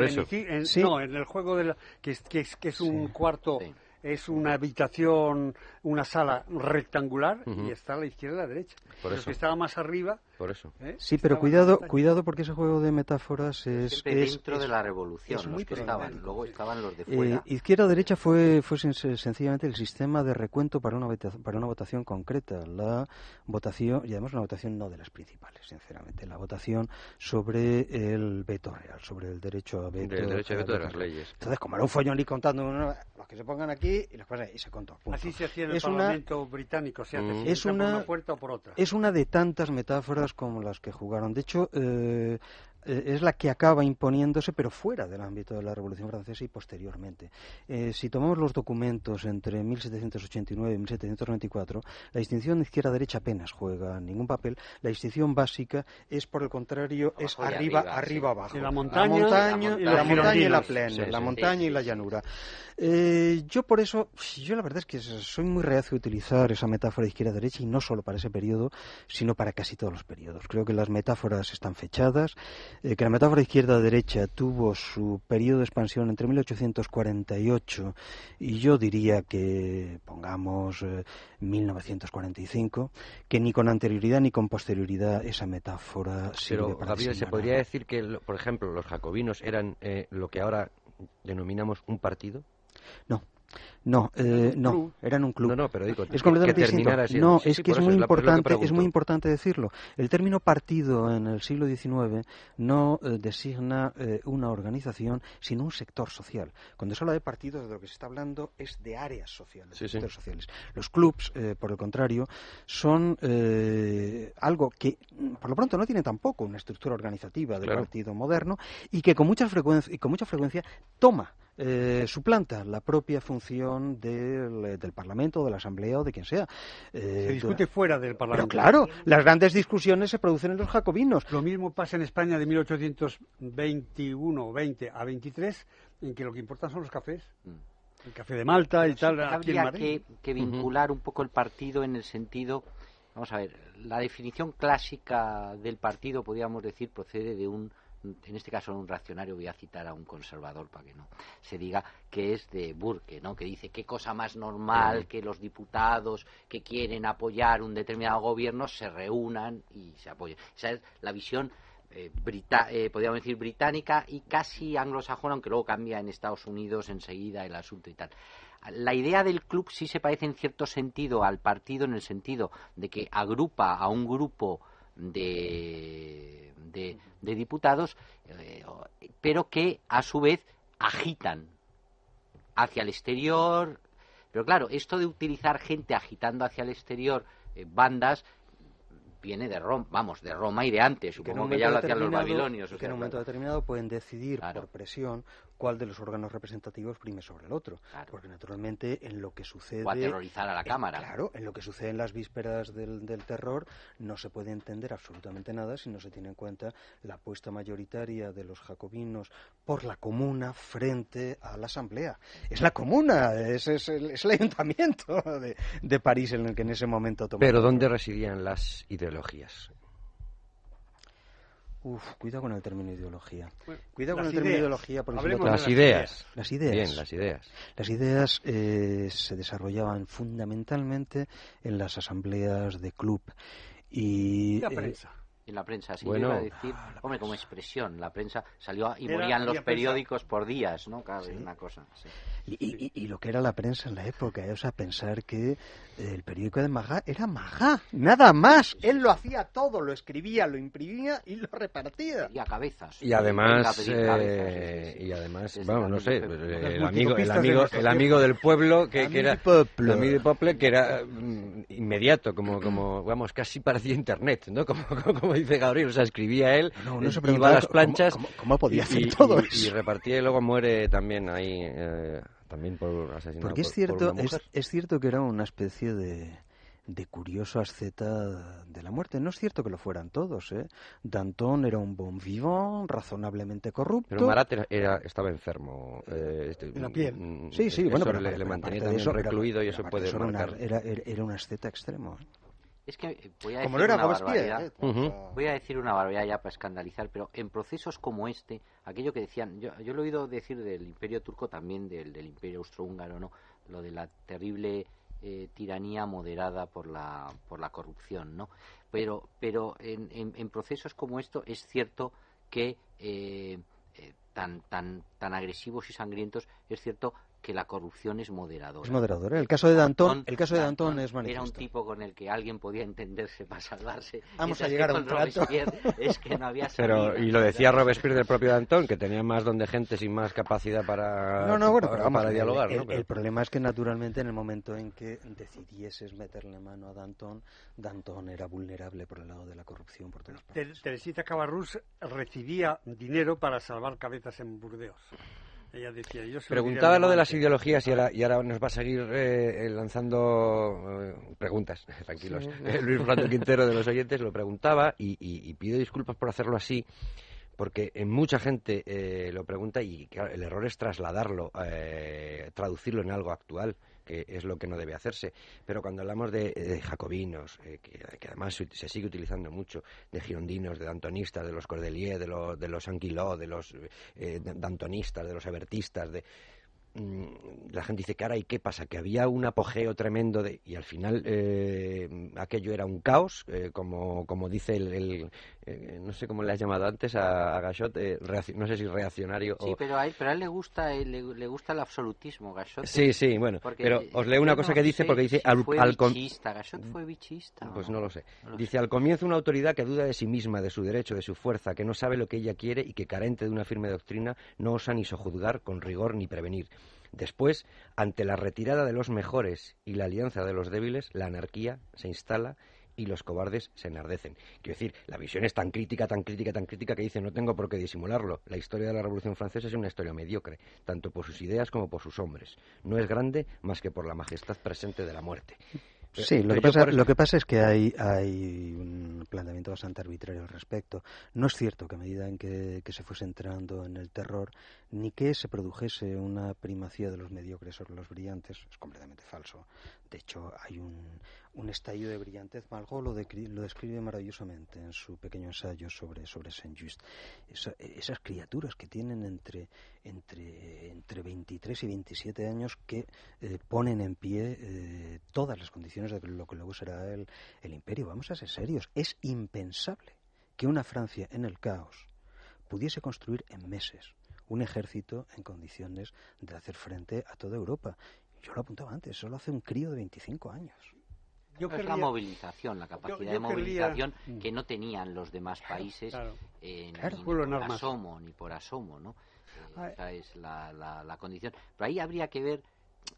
Speaker 3: en,
Speaker 2: Sí.
Speaker 3: no, en el juego de la- que, es, que, es, que es un cuarto,
Speaker 4: Sí.
Speaker 3: Es una habitación, una sala rectangular y está a la izquierda y a la derecha.
Speaker 1: Por
Speaker 3: Los
Speaker 1: eso.
Speaker 3: que estaba más arriba.
Speaker 1: Por eso.
Speaker 3: ¿eh?
Speaker 2: Sí, pero cuidado, cuidado porque ese juego de metáforas es,
Speaker 4: Siempre
Speaker 2: es-
Speaker 4: dentro
Speaker 2: es-
Speaker 4: de la revolución,
Speaker 2: es
Speaker 4: los
Speaker 2: muy
Speaker 4: que estaban. Luego estaban los de
Speaker 2: Eh,
Speaker 4: fuera.
Speaker 2: Izquierda-derecha fue, fue sen- sencillamente el sistema de recuento para una, para una votación concreta. La votación, y además una votación no de las principales, sinceramente, la votación sobre el veto real, sobre el derecho a veto.
Speaker 1: Del derecho de veto de las leyes.
Speaker 2: Entonces, como era un follón y contando, los que se pongan aquí y que pasan ahí, y se contó. punto.
Speaker 3: Así se hacía en el
Speaker 2: Es una-
Speaker 3: Parlamento británico, se hace
Speaker 1: Mm.
Speaker 2: Es
Speaker 3: entra por
Speaker 2: una-
Speaker 3: una puerta o por otra.
Speaker 2: Es una de tantas metáforas como las que jugaron. De hecho, eh, es la que acaba imponiéndose, pero fuera del ámbito de la Revolución Francesa y posteriormente. Eh, si tomamos los documentos entre 1789 y 1794, la distinción izquierda-derecha apenas juega ningún papel. La distinción básica es, por el contrario, es
Speaker 4: Abajo
Speaker 2: arriba,
Speaker 4: arriba,
Speaker 2: arriba,
Speaker 4: sí.
Speaker 2: abajo.
Speaker 3: La montaña,
Speaker 2: la montaña,
Speaker 4: la
Speaker 2: y la,
Speaker 4: montaña.
Speaker 2: y la
Speaker 1: Sí,
Speaker 2: montaña
Speaker 4: Sí,
Speaker 2: y la llanura. Eh, yo por eso, yo la verdad es que soy muy reacio a utilizar esa metáfora de izquierda-derecha y no solo para ese periodo, sino para casi todos los periodos. Creo que las metáforas están fechadas, eh, que la metáfora izquierda-derecha tuvo su periodo de expansión entre 1848 y yo diría que, pongamos, eh, 1945, que ni con anterioridad ni con posterioridad esa metáfora sirve
Speaker 1: Pero,
Speaker 2: para
Speaker 1: Gabriel, ¿se podría decir que, por ejemplo, los jacobinos eran eh, lo que ahora denominamos un partido?
Speaker 2: No, no, eh, no, eran un club.
Speaker 1: No, no, pero digo,
Speaker 2: Es completamente distinto.
Speaker 1: siendo-
Speaker 2: No,
Speaker 1: Sí,
Speaker 2: es que es muy
Speaker 1: la-
Speaker 2: importante, es muy importante decirlo. El término partido en el siglo XIX no eh, designa eh, una organización, sino un sector social. Cuando se habla de partidos, de lo que se está hablando es de áreas sociales,
Speaker 1: Sí,
Speaker 2: de sociales. Los clubs, eh, por el contrario, son eh, algo que, mm, por lo pronto, no tiene tampoco una estructura organizativa del
Speaker 1: Claro.
Speaker 2: partido moderno y que con mucha frecuencia, y con mucha frecuencia toma eh, suplanta la propia función del, del Parlamento, de la Asamblea o de quien sea. Eh,
Speaker 3: Se discute fuera del
Speaker 2: Pero
Speaker 3: Parlamento.
Speaker 2: claro, las grandes discusiones se producen en los jacobinos.
Speaker 3: Lo mismo pasa en España de 1821 o 20 a 23, en que lo que importa son los cafés.
Speaker 4: Mm.
Speaker 3: El café de Malta y tal, aquí en
Speaker 4: Habría que, que vincular un poco el partido en el sentido, vamos a ver, la definición clásica del partido, podríamos decir, procede de un, en este caso un reaccionario, voy a citar a un conservador para que no se diga, que es de Burke, ¿no? que dice qué cosa más normal que los diputados que quieren apoyar un determinado gobierno se reúnan y se apoyen. Esa es la visión eh, brita- eh, podríamos decir británica y casi anglosajona, aunque luego cambia en Estados Unidos enseguida el asunto y tal. La idea del club sí se parece en cierto sentido al partido en el sentido de que agrupa a un grupo de, de, de diputados, eh, pero que a su vez agitan hacia el exterior. Pero claro, esto de utilizar gente agitando hacia el exterior eh, bandas viene de Roma, vamos, de Roma y de antes, supongo que ya lo hacían los babilonios. o
Speaker 2: que en un momento determinado pueden decidir
Speaker 4: Claro.
Speaker 2: por presión cuál de los órganos representativos prime sobre el otro.
Speaker 4: Claro.
Speaker 2: Porque naturalmente en lo que sucede...
Speaker 4: O aterrorizar a la
Speaker 2: en-
Speaker 4: Cámara.
Speaker 2: claro, en lo que sucede en las vísperas del, del terror no se puede entender absolutamente nada si no se tiene en cuenta la apuesta mayoritaria de los jacobinos por la comuna frente a la asamblea. Es la comuna, es, es el, es el ayuntamiento de, de París en el que en ese momento toma
Speaker 1: Pero ¿dónde residían las ideologías?
Speaker 2: Uf, cuidado con el término ideología.
Speaker 3: Bueno,
Speaker 2: Cuidado con
Speaker 3: las
Speaker 2: el término
Speaker 3: ideas.
Speaker 2: ideología porque si
Speaker 3: Hablemos
Speaker 2: no-
Speaker 3: de
Speaker 1: Las
Speaker 3: las
Speaker 1: ideas.
Speaker 2: Las ideas.
Speaker 1: Bien, las ideas.
Speaker 2: Las ideas eh, se desarrollaban fundamentalmente en las asambleas de club. Y,
Speaker 3: La
Speaker 2: eh,
Speaker 3: prensa.
Speaker 4: En la prensa, sí,
Speaker 1: Bueno.
Speaker 4: iba a decir, hombre, como expresión, la prensa salió y
Speaker 3: Era-
Speaker 4: morían los
Speaker 3: había prensa.
Speaker 4: periódicos por días, ¿no? Claro, es una cosa. sí.
Speaker 2: Y, y- y lo que era la prensa en la época, eh, o sea, pensar que eh, el periódico de Magá era Magá, nada más. Él lo hacía todo, lo escribía, lo imprimía y lo repartía.
Speaker 4: Y a cabezas.
Speaker 1: Y además,
Speaker 4: cabezas,
Speaker 1: eh,
Speaker 4: sí, sí, sí.
Speaker 1: y además,
Speaker 4: Desde
Speaker 1: vamos, no sé, pues, el amigo, el amigo, el amigo del pueblo que, que era el amigo del pueblo que era mm, inmediato, como, como, vamos, casi parecía internet, ¿no? Como, como, como dice Gabriel, o sea, escribía él,
Speaker 2: No, se
Speaker 1: iba a las planchas
Speaker 2: cómo- cómo podía hacer
Speaker 1: y-
Speaker 2: todo
Speaker 1: y-
Speaker 2: eso.
Speaker 1: y repartía y luego muere también ahí, eh, también por asesinado
Speaker 2: Porque es
Speaker 1: por- por
Speaker 2: cierto,
Speaker 1: una
Speaker 2: es,
Speaker 1: mujer.
Speaker 2: es cierto que era una especie de, de curioso asceta de la muerte. No es cierto que lo fueran todos, ¿eh? Danton era un bon vivant, razonablemente corrupto.
Speaker 1: Pero Marat era, era- estaba enfermo. eh, este,
Speaker 3: De la piel.
Speaker 1: mm,
Speaker 2: Sí, sí,
Speaker 1: eso
Speaker 2: bueno, pero,
Speaker 1: le,
Speaker 2: pero
Speaker 1: le mantenía también
Speaker 2: eso, era-
Speaker 1: recluido y eso puede
Speaker 2: una-
Speaker 1: marcar.
Speaker 2: Era, era, era un asceta extremo. ¿eh?
Speaker 4: Es que eh, voy a
Speaker 2: Como
Speaker 4: decir
Speaker 2: lo era
Speaker 4: una barbaridad.
Speaker 2: ¿eh?
Speaker 4: Voy a decir una barbaridad ya para escandalizar, pero en procesos como este, aquello que decían, yo, yo lo he oído decir del Imperio Turco también, del, del Imperio Austrohúngaro, ¿no? Lo de la terrible eh, tiranía moderada por la, por la corrupción, ¿no? Pero, pero en, en- en procesos como esto es cierto que eh, eh, tan, tan, tan agresivos y sangrientos, es cierto que la corrupción es moderadora.
Speaker 2: Es moderador. ¿eh? El caso de Danton,
Speaker 4: Danton-
Speaker 2: el caso de Danton
Speaker 4: Danton
Speaker 2: es
Speaker 4: Era un
Speaker 2: manifiesto.
Speaker 4: tipo con el que alguien podía entenderse para salvarse.
Speaker 2: Vamos a llegar a un trato. <laughs>
Speaker 4: Es que no había
Speaker 1: Pero, y lo decía Robespierre del propio Danton, que tenía más don de gente sin más capacidad para,
Speaker 2: No, no, bueno,
Speaker 1: para,
Speaker 2: pero vamos,
Speaker 1: para
Speaker 2: el-
Speaker 1: dialogar.
Speaker 2: el,
Speaker 1: ¿no? Pero-
Speaker 2: el problema es que naturalmente en el momento en que decidieses meterle mano a Danton, Danton era vulnerable por el lado de la corrupción por todas partes.
Speaker 3: Teresita Cabarrús recibía dinero para salvar cabezas en Burdeos. Ella decía, yo
Speaker 1: Preguntaba lo de las ideologías y ahora, y ahora nos va a seguir eh, lanzando eh, preguntas, <laughs> tranquilos. <laughs> Eh, Luis Fernando Quintero de los oyentes lo preguntaba y, y- y pido disculpas por hacerlo así, porque en mucha gente eh, lo pregunta y claro, el error es trasladarlo, eh, traducirlo en algo actual, que es lo que no debe hacerse. Pero cuando hablamos de, de jacobinos, eh, que, además se, sigue utilizando mucho, de girondinos, de dantonistas, de los Cordelier, de, los de los Anquiló, de los eh, dantonistas, de los abertistas, de la gente dice que ahora y qué pasa que había un apogeo tremendo de y al final eh, aquello era un caos eh, como como dice el, el, eh, no sé cómo le has llamado antes a, a Gachot eh, no sé si reaccionario
Speaker 4: Sí,
Speaker 1: o
Speaker 4: pero a él, pero a él le gusta, le, le gusta el absolutismo, Gachot.
Speaker 1: sí sí bueno
Speaker 4: Porque
Speaker 1: pero os leo una
Speaker 4: no
Speaker 1: cosa que dice
Speaker 4: sé
Speaker 1: porque dice
Speaker 4: si
Speaker 1: al,
Speaker 4: fue
Speaker 1: al com-
Speaker 4: bichista, Gachot fue bichista.
Speaker 1: pues
Speaker 4: ¿o
Speaker 1: no lo sé.
Speaker 4: No lo
Speaker 1: Dice, al comienzo una autoridad que duda de sí misma, de su derecho, de su fuerza, que no sabe lo que ella quiere y que carente de una firme doctrina, no osa ni sojuzgar con rigor ni prevenir. Después, ante la retirada de los mejores y la alianza de los débiles, la anarquía se instala y los cobardes se enardecen. Quiero decir, la visión es tan crítica, tan crítica, tan crítica que dice no tengo por qué disimularlo. La historia de la Revolución Francesa es una historia mediocre, tanto por sus ideas como por sus hombres. No es grande más que por la majestad presente de la muerte.
Speaker 2: Sí, lo que, pasa,
Speaker 1: por-
Speaker 2: lo que pasa es que hay, hay un planteamiento bastante arbitrario al respecto. No es cierto que a medida en que, que se fuese entrando en el terror, ni que se produjese una primacía de los mediocres sobre los brillantes, es completamente falso. De hecho, hay un, estallido de brillantez. Malraux lo, decri- lo describe maravillosamente en su pequeño ensayo sobre, sobre Saint-Just. Esa- esas criaturas que tienen entre, entre, entre 23 y 27 años que eh, ponen en pie eh, todas las condiciones de lo que luego será el, el imperio. Vamos a ser serios. Es impensable que una Francia en el caos pudiese construir en meses un ejército en condiciones de hacer frente a toda Europa. Yo lo apuntaba antes, solo hace un crío de 25 años.
Speaker 3: Yo
Speaker 4: es la movilización, la capacidad
Speaker 3: yo
Speaker 4: de movilización
Speaker 3: Mm.
Speaker 4: que no tenían los demás países
Speaker 3: Claro.
Speaker 4: eh,
Speaker 2: Claro.
Speaker 4: ni
Speaker 3: Pueblo en
Speaker 4: por asomo, ni por asomo, ¿no? Eh, esa es la, la, la condición. Pero ahí habría que ver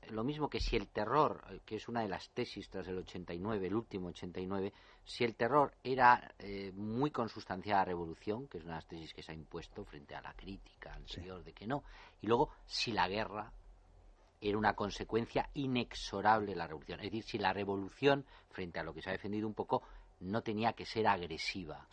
Speaker 4: eh, lo mismo que si el terror, eh, que es una de las tesis tras el 89, el último 89, si el terror era eh, muy consustancial a la revolución, que es una de las tesis que se ha impuesto frente a la crítica anterior de que no, y luego si la guerra era una consecuencia inexorable de la revolución. Es decir, si la revolución, frente a lo que se ha defendido un poco, no tenía que ser agresiva.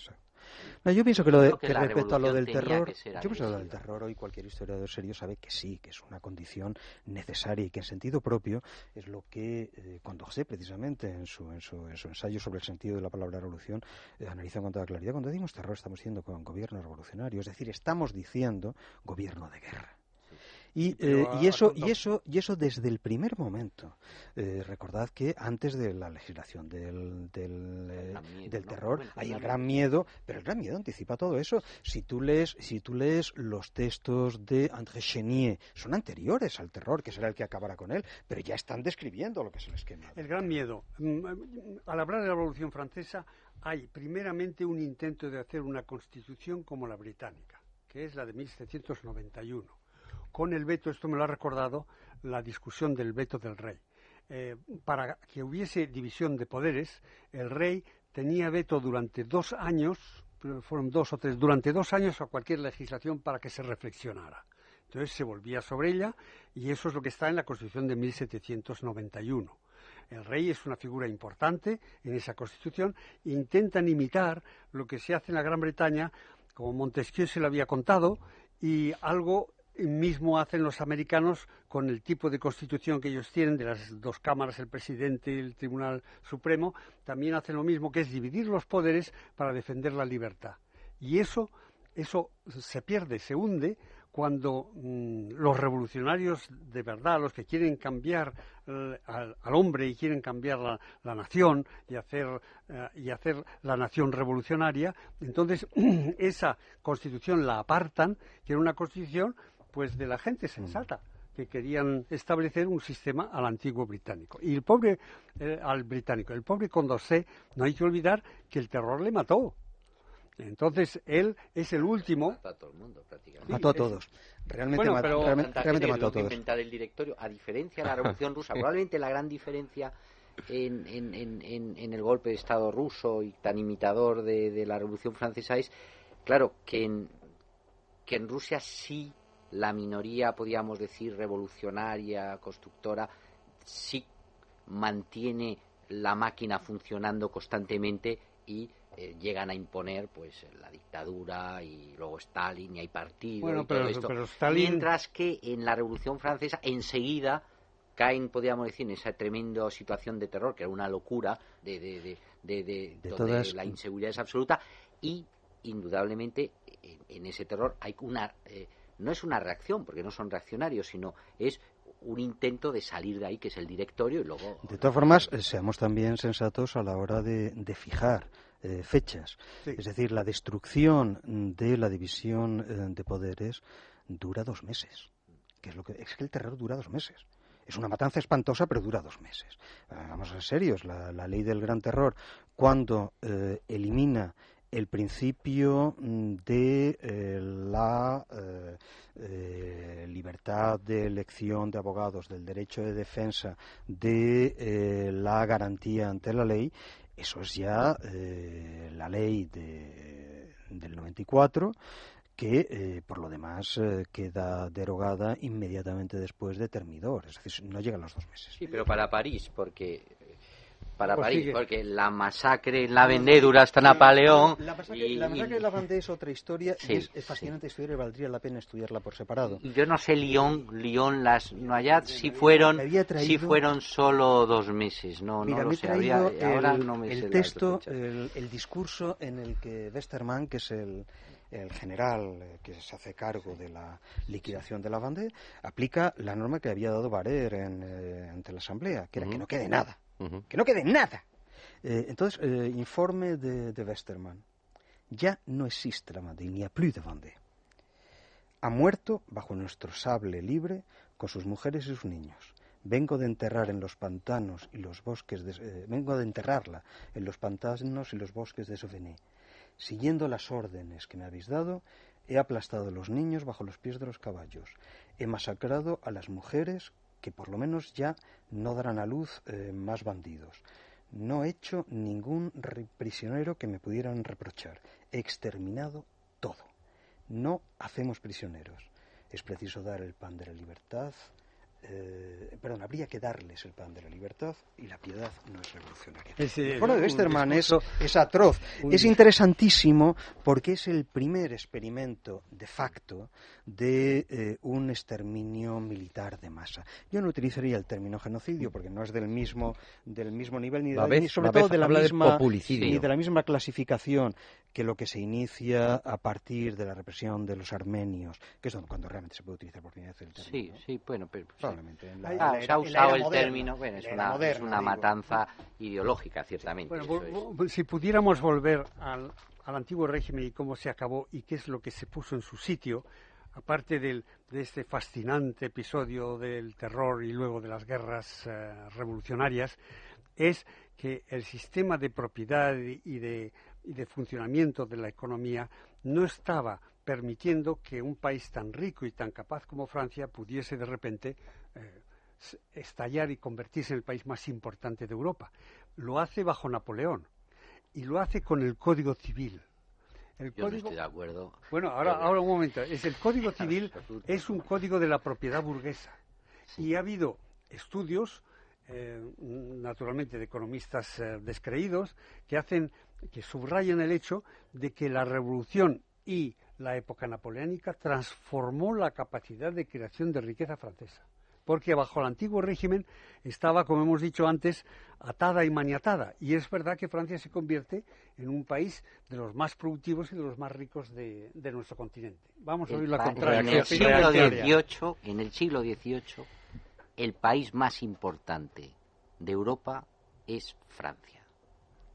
Speaker 2: No, yo pienso que, lo de-
Speaker 4: que
Speaker 2: que respecto a lo del terror, yo pienso que lo del terror hoy cualquier historiador serio sabe que sí, que es una condición necesaria y que en sentido propio es lo que eh, Condorcet precisamente en su, en, su, en su ensayo sobre el sentido de la palabra revolución eh, analiza con toda claridad. Cuando decimos terror estamos diciendo con gobierno revolucionario, es decir, estamos diciendo gobierno de guerra. Y, eh, y eso y eso y eso desde el primer momento. Eh, recordad que antes de la legislación del, del, eh,
Speaker 4: gran miedo,
Speaker 2: del
Speaker 4: ¿no?
Speaker 2: terror hay
Speaker 4: el
Speaker 2: gran miedo. pero el gran miedo anticipa todo eso. Si tú lees si tú lees los textos de André Chenier son anteriores al terror que será el que acabará con él pero ya están describiendo lo que es el esquema
Speaker 3: El gran miedo. Mm, Al hablar de la Revolución Francesa, hay primeramente un intento de hacer una constitución como la británica, que es la de 1791, con el veto, esto me lo ha recordado, la discusión del veto del rey. Eh, para que hubiese división de poderes, el rey tenía veto durante dos años, fueron dos o tres, durante dos años a cualquier legislación para que se reflexionara. Entonces se volvía sobre ella y eso es lo que está en la Constitución de 1791. El rey es una figura importante en esa Constitución e intentan imitar lo que se hace en la Gran Bretaña, como Montesquieu se lo había contado, y algo mismo hacen los americanos con el tipo de constitución que ellos tienen, de las dos cámaras, el presidente y el Tribunal Supremo, también hacen lo mismo, que es dividir los poderes para defender la libertad. Y eso, eso se pierde, se hunde cuando mm, los revolucionarios de verdad, los que quieren cambiar eh, al, hombre y quieren cambiar la, nación y hacer, eh, y hacer la nación revolucionaria, entonces <clears throat> esa constitución la apartan, que era una constitución pues de la gente sensata que querían establecer un sistema al antiguo británico. Y el pobre, eh, al británico, el pobre Condorcet, no hay que olvidar que el terror le mató. Entonces, él es el último.
Speaker 4: Mató a todo el mundo, prácticamente.
Speaker 2: mató a todos. Realmente, mató, realmente, mató a todos.
Speaker 4: inventar el directorio, a diferencia de la <laughs> Revolución Rusa, probablemente la gran diferencia en, en, el golpe de Estado ruso y tan imitador de, la Revolución Francesa es, claro, que en, que en Rusia sí la minoría, podríamos decir, revolucionaria, constructora, sí mantiene la máquina funcionando constantemente y eh, llegan a imponer pues la dictadura y luego Stalin y hay partido y todo esto. Mientras que en la Revolución Francesa enseguida caen, podríamos decir, en esa tremenda situación de terror, que era una locura, de, de, de, donde la inseguridad es absoluta, y indudablemente en, ese terror hay una... Eh, no es una reacción, porque no son reaccionarios, sino es un intento de salir de ahí, que es el directorio, y luego...
Speaker 2: De todas formas, eh, seamos también sensatos a la hora de, fijar eh, fechas. Es decir, la destrucción de la división eh, de poderes dura dos meses. Que es, lo que, es que el terror dura dos meses. Es una matanza espantosa, pero dura dos meses. vamos a ser serios. La, la, ley del gran terror, cuando elimina el principio mm, de eh, la eh, eh, libertad de elección de abogados, del derecho de defensa, de la garantía ante la ley, eso es ya la ley de, del 94 que por lo demás queda derogada inmediatamente después de Termidor, es decir, no llegan los dos meses.
Speaker 4: Sí, pero para París, porque para pues París, porque la masacre en la Vendée hasta Napoleón.
Speaker 2: La masacre, la masacre de la Vendée es otra historia y es, fascinante historia y valdría la pena estudiarla por separado.
Speaker 4: Yo no sé Lyon, Lyon, las si fueron, si fueron solo dos meses, no, no lo sé. ahora no me
Speaker 2: el texto, el, el, discurso en el que Westermann, que es el, el general eh, que se hace cargo de la liquidación de la Vendée, aplica la norma que había dado Barer en, eh, ante la Asamblea, que era que no quede nada. Que no quede nada. Eh, entonces, eh, informe de, de, Westermann. Ya no existe la Vendée, ni a plus de Vendée. Ha muerto bajo nuestro sable libre con sus mujeres y sus niños. Vengo de enterrar en los pantanos y los bosques de, eh, vengo de enterrarla en los pantanos y los bosques de Sauvigny. Siguiendo las órdenes que me habéis dado, he aplastado a los niños bajo los pies de los caballos. He masacrado a las mujeres que por lo menos ya no darán a luz eh, más bandidos. No he hecho ningún prisionero que me pudieran reprochar. He exterminado todo. No hacemos prisioneros. Es preciso dar el pan de la libertad, eh, perdón, habría que darles el pan de la libertad y la piedad no es revolucionaria. el foro de Westermann es, atroz. Es interesantísimo porque es el primer experimento de facto de eh, un exterminio militar de masa. Yo no utilizaría el término genocidio porque no es del mismo del mismo nivel ni, de sobre todo de la misma ni de la misma clasificación que lo que se inicia a partir de la represión de los armenios, que es cuando realmente se puede utilizar por primera vez el término.
Speaker 4: Sí, sí, bueno, pero ah, se ha usado el término, bueno, es una, matanza ideológica, ciertamente.
Speaker 3: Bueno, si pudiéramos volver al, antiguo régimen y cómo se acabó y qué es lo que se puso en su sitio, aparte del, de este fascinante episodio del terror y luego de las guerras eh, revolucionarias, es que el sistema de propiedad y de y de funcionamiento de la economía no estaba permitiendo que un país tan rico y tan capaz como Francia pudiese de repente eh, estallar y convertirse en el país más importante de Europa. Lo hace bajo Napoleón. y lo hace con el Código Civil.
Speaker 4: El Yo código... no estoy de acuerdo.
Speaker 3: Bueno, ahora, ahora un momento. Es el Código <laughs> Civil es un código de la propiedad burguesa. Y ha habido estudios, eh, naturalmente de economistas eh, descreídos, que hacen, que subrayan el hecho de que la revolución y la época napoleónica transformó la capacidad de creación de riqueza francesa porque bajo el antiguo régimen estaba, como hemos dicho antes, atada y maniatada. Y es verdad que Francia se convierte en un país de los más productivos y de los más ricos de, nuestro continente. Vamos a oír la contraria.
Speaker 4: En el, siglo XVIII, en el siglo XVIII, el país más importante de Europa es Francia.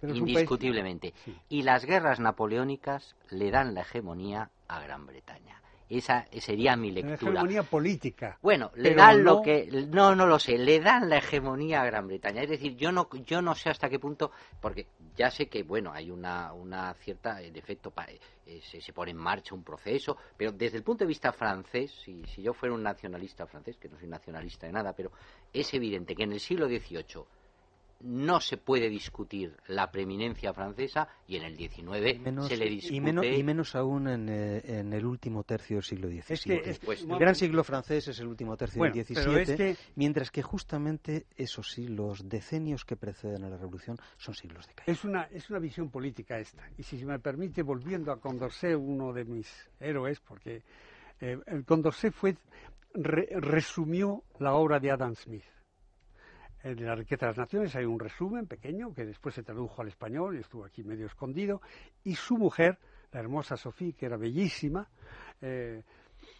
Speaker 4: indiscutiblemente. Y las guerras napoleónicas le dan la hegemonía a Gran Bretaña. Esa sería mi lectura.
Speaker 3: La hegemonía política.
Speaker 4: Bueno, le dan lo que no no lo sé, le dan la hegemonía a Gran Bretaña. Es decir, yo no yo no sé hasta qué punto porque ya sé que bueno, hay una una cierta en efecto eh, se, se, pone en marcha un proceso, pero desde el punto de vista francés, si, si yo fuera un nacionalista francés, que no soy nacionalista de nada, pero es evidente que en el siglo XVIII no se puede discutir la preeminencia francesa y en el XIX se le discute.
Speaker 2: Y menos, y menos aún en, eh, en, el último tercio del siglo XVII. el gran siglo francés es el último tercio del XVII, mientras que justamente esos sí, los decenios que preceden a la Revolución son siglos de caída.
Speaker 3: Es una, es una visión política esta. Y si se me permite, volviendo a Condorcet, uno de mis héroes, porque eh, Condorcet fue, resumió la obra de Adam Smith de la riqueza de las naciones hay un resumen pequeño que después se tradujo al español y estuvo aquí medio escondido. Y su mujer, la hermosa Sofía, que era bellísima, eh,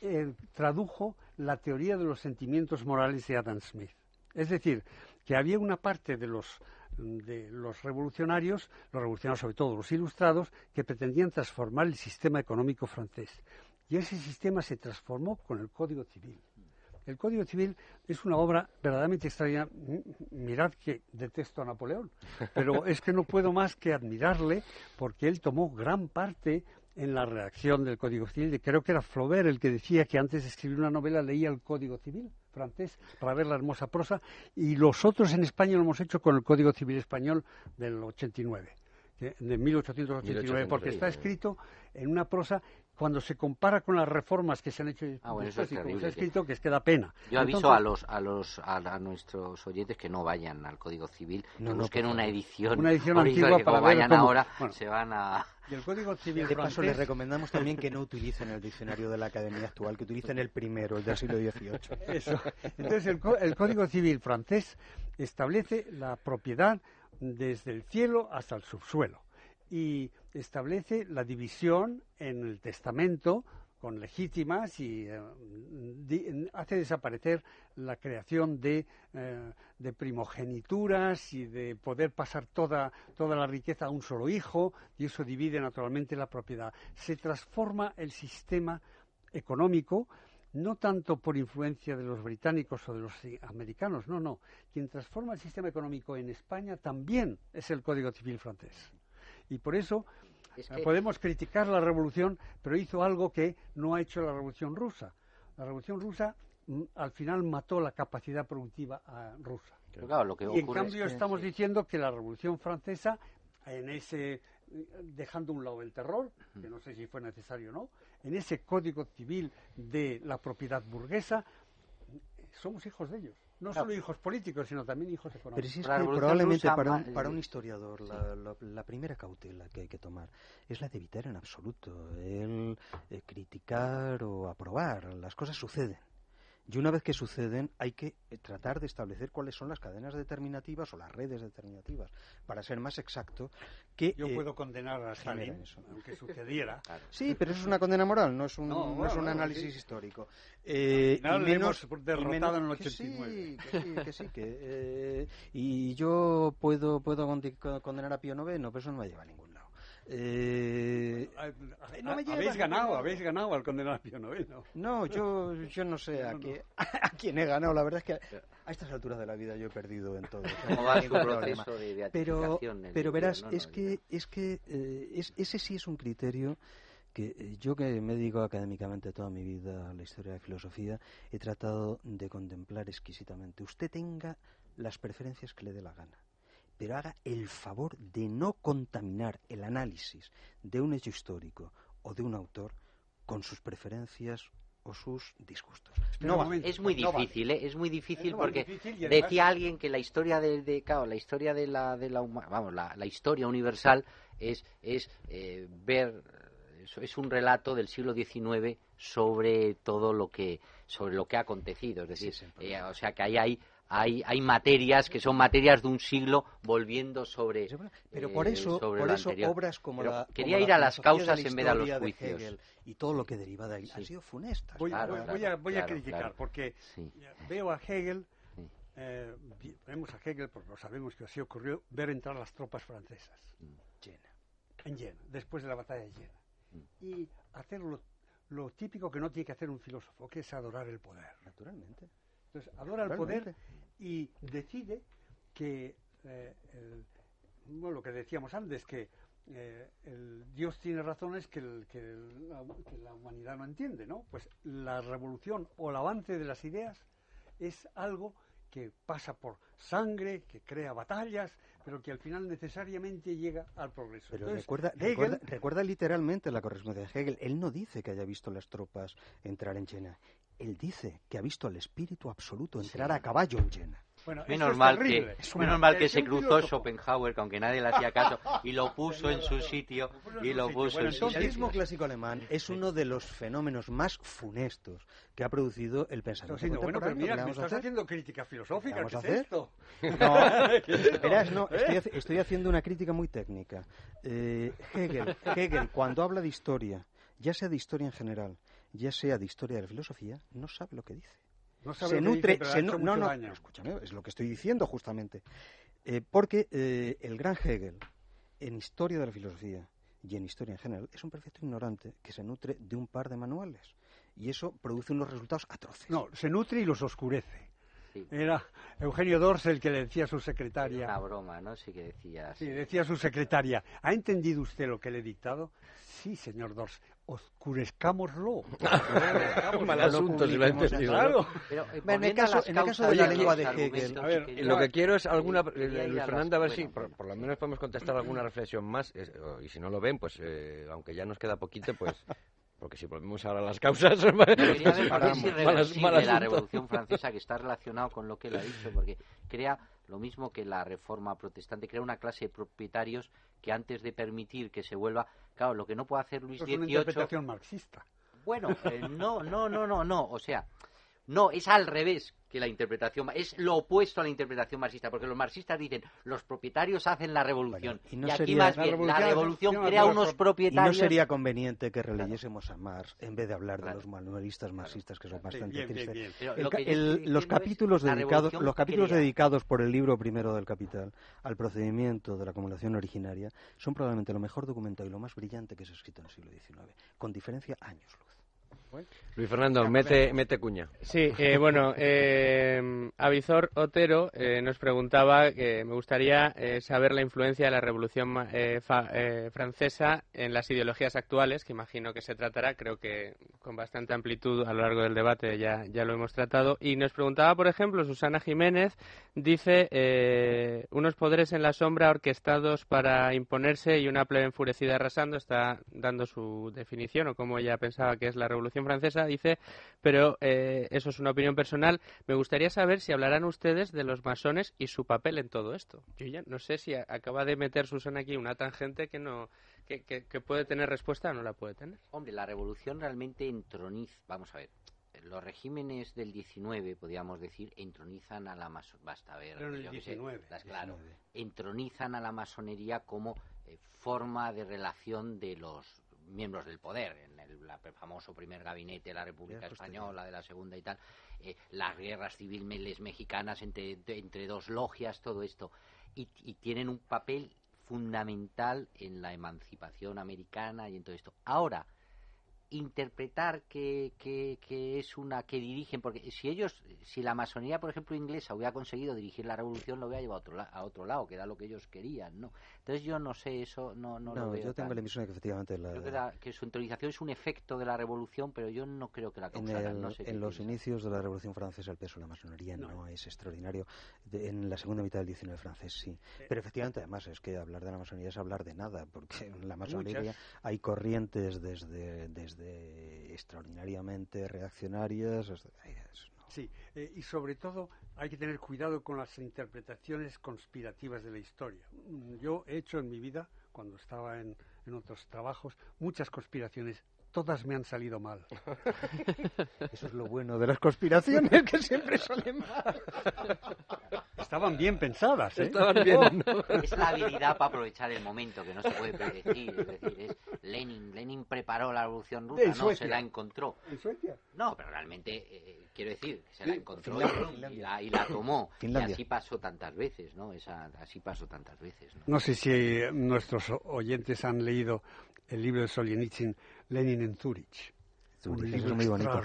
Speaker 3: eh, tradujo la teoría de los sentimientos morales de Adam Smith. Es decir, que había una parte de los de los revolucionarios, los revolucionarios sobre todo los ilustrados, que pretendían transformar el sistema económico francés. Y ese sistema se transformó con el Código Civil. El Código Civil es una obra verdaderamente extraña. Mirad que detesto a Napoleón, pero <laughs> es que no puedo más que admirarle porque él tomó gran parte en la redacción del Código Civil. Creo que era Flaubert el que decía que antes de escribir una novela leía el Código Civil francés para ver la hermosa prosa y los otros en España lo hemos hecho con el Código Civil español del 89 de 1889, porque está escrito en una prosa cuando se compara con las reformas que se han hecho
Speaker 4: ah, bueno,
Speaker 3: después,
Speaker 4: y como
Speaker 3: se ha escrito, que es que da pena.
Speaker 4: Yo aviso a los a los a, nuestros oyentes que no vayan al Código Civil, que busquen una edición,
Speaker 3: una edición antigua para que vayan
Speaker 4: ahora, se van a
Speaker 3: y el Código Civil
Speaker 2: de paso les recomendamos también que no utilicen el diccionario de la Academia actual, que utilicen el primero, el del <laughs> siglo XVIII.
Speaker 3: Eso. Entonces el, el Código Civil francés establece la propiedad desde el cielo hasta el subsuelo y establece la división en el testamento con legítimas y eh, hace desaparecer la creación de, eh, de, primogenituras y de poder pasar toda, toda la riqueza a un solo hijo y eso divide naturalmente la propiedad. Se transforma el sistema económico no tanto por influencia de los británicos o de los americanos, no, no. Quien transforma el sistema económico en España también es el Código Civil francés. Y por eso podemos criticar la revolución, pero hizo algo que no ha hecho la revolución rusa. La revolución rusa mm, al final mató la capacidad productiva rusa. y en cambio estamos diciendo que la revolución francesa, en ese dejando a un lado el terror, que no sé si fue necesario o no, en ese código civil de la propiedad burguesa, somos hijos de ellos no solo hijos políticos, sino también hijos económicos.
Speaker 2: Pero si es que probablemente para un, para un historiador la, primera cautela que hay que tomar es la de evitar en absoluto el eh, criticar o aprobar. Las cosas suceden. Y una vez que suceden, hay que eh, tratar de establecer cuáles son las cadenas determinativas o las redes determinativas, para ser más exacto. Que,
Speaker 3: Yo puedo condenar a Stalin, eso. aunque sucediera. <laughs>
Speaker 2: Sí, pero eso es una condena moral, no es un, no, es un análisis histórico. Eh,
Speaker 3: y menos derrotado en el 89.
Speaker 2: Sí, que sí, que sí. Que, eh, y yo puedo, puedo condenar a Pío IX, pero eso no me lleva a ningún
Speaker 3: Eh, habéis ganado, habéis ganado al condenado Pío Noveno.
Speaker 2: No, yo, yo no sé a, Qué, a, quién he ganado. La verdad es que a, estas alturas de la vida yo he perdido en todo. <laughs> pero, pero verás, es, que, es que eh, ese sí es un criterio que eh, yo que me dedico académicamente toda mi vida a la historia de filosofía, he tratado de contemplar exquisitamente. Usted tenga las preferencias que le dé la gana pero haga el favor de no contaminar el análisis de un hecho histórico o de un autor con sus preferencias o sus disgustos. No.
Speaker 4: Es muy
Speaker 3: No vale.
Speaker 4: difícil, ¿eh? es muy difícil porque
Speaker 3: difícil y además-
Speaker 4: decía alguien que la historia de, de- claro, la historia de la, de la vamos, la, la historia universal es, es eh, ver, es, es un relato del siglo XIX sobre todo lo que, sobre lo que ha acontecido, es decir, eh, o sea que ahí hay, hay, hay materias que son materias de un siglo volviendo sobre,
Speaker 2: Pero
Speaker 4: eh,
Speaker 2: por eso,
Speaker 4: sobre
Speaker 2: por eso
Speaker 4: anterior.
Speaker 2: obras como
Speaker 4: Pero
Speaker 2: la
Speaker 4: quería
Speaker 2: como
Speaker 4: ir
Speaker 2: la
Speaker 4: a las causas
Speaker 2: la
Speaker 4: en vez de a los
Speaker 2: de
Speaker 4: juicios.
Speaker 2: Hegel y todo lo que deriva de ahí han
Speaker 4: Sí.
Speaker 2: sido funestas.
Speaker 3: Voy,
Speaker 4: Claro,
Speaker 3: voy-
Speaker 4: claro,
Speaker 3: voy a, voy a
Speaker 4: claro,
Speaker 3: criticar,
Speaker 4: claro.
Speaker 3: porque
Speaker 4: Sí.
Speaker 3: veo a Hegel,
Speaker 4: Sí.
Speaker 3: eh, vemos a Hegel, porque lo sabemos que así ocurrió, ver entrar las tropas francesas
Speaker 2: Llena.
Speaker 3: en Jena, después de la batalla de Jena,
Speaker 4: Mm.
Speaker 3: y hacer lo, lo típico que no tiene que hacer un filósofo, que es adorar el poder.
Speaker 2: Naturalmente.
Speaker 3: Entonces, adora el poder y decide que, eh, el- bueno, lo que decíamos antes, que eh, el Dios tiene razones que, el- que el- la, que la humanidad no entiende, ¿no? Pues la revolución o el avance de las ideas es algo que pasa por sangre, que crea batallas, pero que al final necesariamente llega al progreso.
Speaker 2: Pero
Speaker 3: Entonces,
Speaker 2: recuerda,
Speaker 3: Hegel-
Speaker 2: recuerda, recuerda literalmente la correspondencia de Hegel. Él no dice que haya visto las tropas entrar en Jena. Él dice que ha visto al espíritu absoluto entrar a caballo en Jena.
Speaker 3: Bueno,
Speaker 4: Menos
Speaker 3: es
Speaker 4: mal,
Speaker 3: terrible.
Speaker 4: que,
Speaker 3: Es
Speaker 4: menos
Speaker 3: una-
Speaker 4: mal que se cruzó. Schopenhauer, que aunque nadie le hacía caso, y lo puso en su sitio, y lo puso
Speaker 3: Bueno,
Speaker 4: en
Speaker 2: El
Speaker 4: su
Speaker 2: socialismo
Speaker 4: sitio.
Speaker 2: clásico alemán es uno de los fenómenos más funestos que ha producido el pensamiento
Speaker 3: Estoy diciendo, bueno, pero mira,
Speaker 2: ¿Qué
Speaker 3: me estás haciendo crítica filosófica,
Speaker 2: ¿Qué vamos
Speaker 3: ¿qué
Speaker 2: a
Speaker 3: es
Speaker 2: hacer?
Speaker 3: esto?
Speaker 2: No, <laughs>
Speaker 3: ¿Qué es esto?
Speaker 2: verás, no,
Speaker 3: ¿Eh?
Speaker 2: estoy, haci- estoy haciendo una crítica muy técnica. Eh, Hegel, Hegel, cuando habla de historia, ya sea de historia en general, ya sea de historia de la filosofía, no sabe lo que dice.
Speaker 3: No sabe
Speaker 2: se
Speaker 3: lo que
Speaker 2: nutre,
Speaker 3: dice, pero
Speaker 2: se
Speaker 3: ha
Speaker 2: nu-
Speaker 3: hecho
Speaker 2: no,
Speaker 3: mucho
Speaker 2: no,
Speaker 3: daño.
Speaker 2: escúchame, es lo que estoy diciendo justamente. Eh, porque eh, el gran Hegel, en historia de la filosofía y en historia en general, es un perfecto ignorante que se nutre de un par de manuales. Y eso produce unos resultados atroces.
Speaker 3: No, se nutre y los oscurece.
Speaker 4: Sí.
Speaker 3: Era Eugenio Dors el que le decía a su
Speaker 4: Una
Speaker 3: secretaria.
Speaker 4: broma, ¿no? Sí que decía.
Speaker 3: Sí, decía a su secretaria, ¿ha entendido usted lo que le he dictado? Sí, señor Dors, <laughs> oscurezcámoslo.
Speaker 1: Mal asunto, si lo ha entendido, ¿no?
Speaker 3: Claro.
Speaker 4: Pero, eh,
Speaker 2: En el caso- en el caso
Speaker 1: de la lengua
Speaker 2: de Hegel,
Speaker 3: a ver,
Speaker 1: lo que quiero es alguna,
Speaker 4: ir
Speaker 1: Luis Fernando, a ver si por, por lo menos podemos contestar alguna reflexión más, es- o- y si no lo ven, pues eh, aunque ya nos queda poquito, pues <laughs> porque si volvemos ahora a las causas,
Speaker 4: qué es
Speaker 1: Paramos.
Speaker 4: irreversible
Speaker 1: Mal- mal
Speaker 4: la. Revolución Francesa, que está relacionado con lo que él ha dicho, porque crea lo mismo que la Reforma Protestante, crea una clase de propietarios que antes de permitir que se vuelva... Claro, lo que no puede hacer Luis
Speaker 3: Esto es una
Speaker 4: XVIII...
Speaker 3: interpretación marxista.
Speaker 4: Bueno, eh, no, no, no, no, no, o sea, no, es al revés que la interpretación, es lo opuesto a la interpretación marxista, porque los marxistas dicen, los propietarios hacen la revolución,
Speaker 2: Bueno, y no
Speaker 4: y aquí
Speaker 2: sería-
Speaker 4: más
Speaker 3: La
Speaker 4: bien, la
Speaker 3: revolución
Speaker 4: revolución
Speaker 3: hace-
Speaker 4: crea unos
Speaker 2: Y no
Speaker 4: propietarios...
Speaker 2: sería conveniente que releyésemos a Marx en vez de hablar
Speaker 4: Claro.
Speaker 2: de los manualistas marxistas que son bastante
Speaker 3: bien, bien,
Speaker 2: tristes.
Speaker 3: bien.
Speaker 2: El
Speaker 4: lo
Speaker 2: el- los capítulos dedicados los capítulos dedicados por el libro primero del Capital al procedimiento de la acumulación originaria son probablemente lo mejor documentado y lo más brillante que se ha escrito en el siglo XIX, con diferencia años luz.
Speaker 1: Luis Fernando, mete, mete cuña.
Speaker 6: Sí, eh, bueno, eh, Otero eh, nos preguntaba que me gustaría eh, saber la influencia de la Revolución fa- Francesa en las ideologías actuales, que imagino que se tratará, creo que con bastante amplitud a lo largo del debate ya, ya lo hemos tratado. Y nos preguntaba, por ejemplo, Susana Jiménez, dice unos poderes en la sombra orquestados para imponerse y una plebe enfurecida arrasando, está dando su definición o como ella pensaba que es la Revolución Francesa, dice, pero eh, eso es una opinión personal. Me gustaría saber si hablarán ustedes de los masones y su papel en todo esto. Yo ya no sé si a- acaba de meter Susana aquí una tangente que no que, que- que puede tener respuesta o no la puede tener.
Speaker 4: Hombre, la revolución realmente entroniza. Vamos a ver. Los regímenes del 19, podríamos decir, entronizan a la masonería. Basta ver.
Speaker 3: Pero en el
Speaker 4: yo qué sé,
Speaker 3: 19,
Speaker 4: las- claro,
Speaker 2: 19.
Speaker 4: entronizan a la masonería como eh, forma de relación de los miembros del poder. En el la- famoso primer gabinete de la República. Española, de la segunda y tal. eh, las guerras civiles mexicanas entre, entre dos logias, todo esto. Y, y tienen un papel fundamental en la emancipación americana y en todo esto. Ahora, interpretar que, que, que, es una que dirigen porque si ellos si la masonería por ejemplo inglesa hubiera conseguido dirigir la revolución lo hubiera llevado a otro, a otro lado que era lo que ellos querían no entonces yo no sé eso no no, lo veo
Speaker 2: yo tengo
Speaker 4: tan...
Speaker 2: la impresión de que efectivamente la...
Speaker 4: creo que, la, que, su interiorización es un efecto de la revolución pero yo no creo que la causaran
Speaker 2: en, el,
Speaker 4: no sé
Speaker 2: en los inicios de la revolución francesa el peso de la masonería no, no es extraordinario. De, en la segunda mitad del 19 francés sí. Pero efectivamente además es que hablar de la masonería es hablar de nada porque en la masonería Muchas. hay corrientes desde desde extraordinariamente reaccionarias.
Speaker 3: Sí, eh, y sobre todo hay que tener cuidado con las interpretaciones conspirativas de la historia. Yo he hecho en mi vida, cuando estaba en otros trabajos, muchas conspiraciones todas me han salido mal. <laughs>
Speaker 2: Eso es lo bueno de las conspiraciones, que siempre salen mal.
Speaker 3: Estaban bien pensadas, ¿eh?
Speaker 1: Estaban bien, ¿no?
Speaker 4: Es la habilidad para aprovechar el momento, que no se puede predecir. Es decir, es Lenin. Lenin preparó la revolución rusa, no se la encontró.
Speaker 3: ¿En Suecia?
Speaker 4: No, pero realmente, eh, quiero decir, se la encontró y, y, la, y, la, tomó.
Speaker 2: Finlandia.
Speaker 4: Y así pasó tantas veces, ¿no? Esa, así pasó tantas veces. ¿no?
Speaker 3: no sé si nuestros oyentes han leído el libro de Solzhenitsyn, Lenin en Zurich.
Speaker 2: Zurich es muy bonito.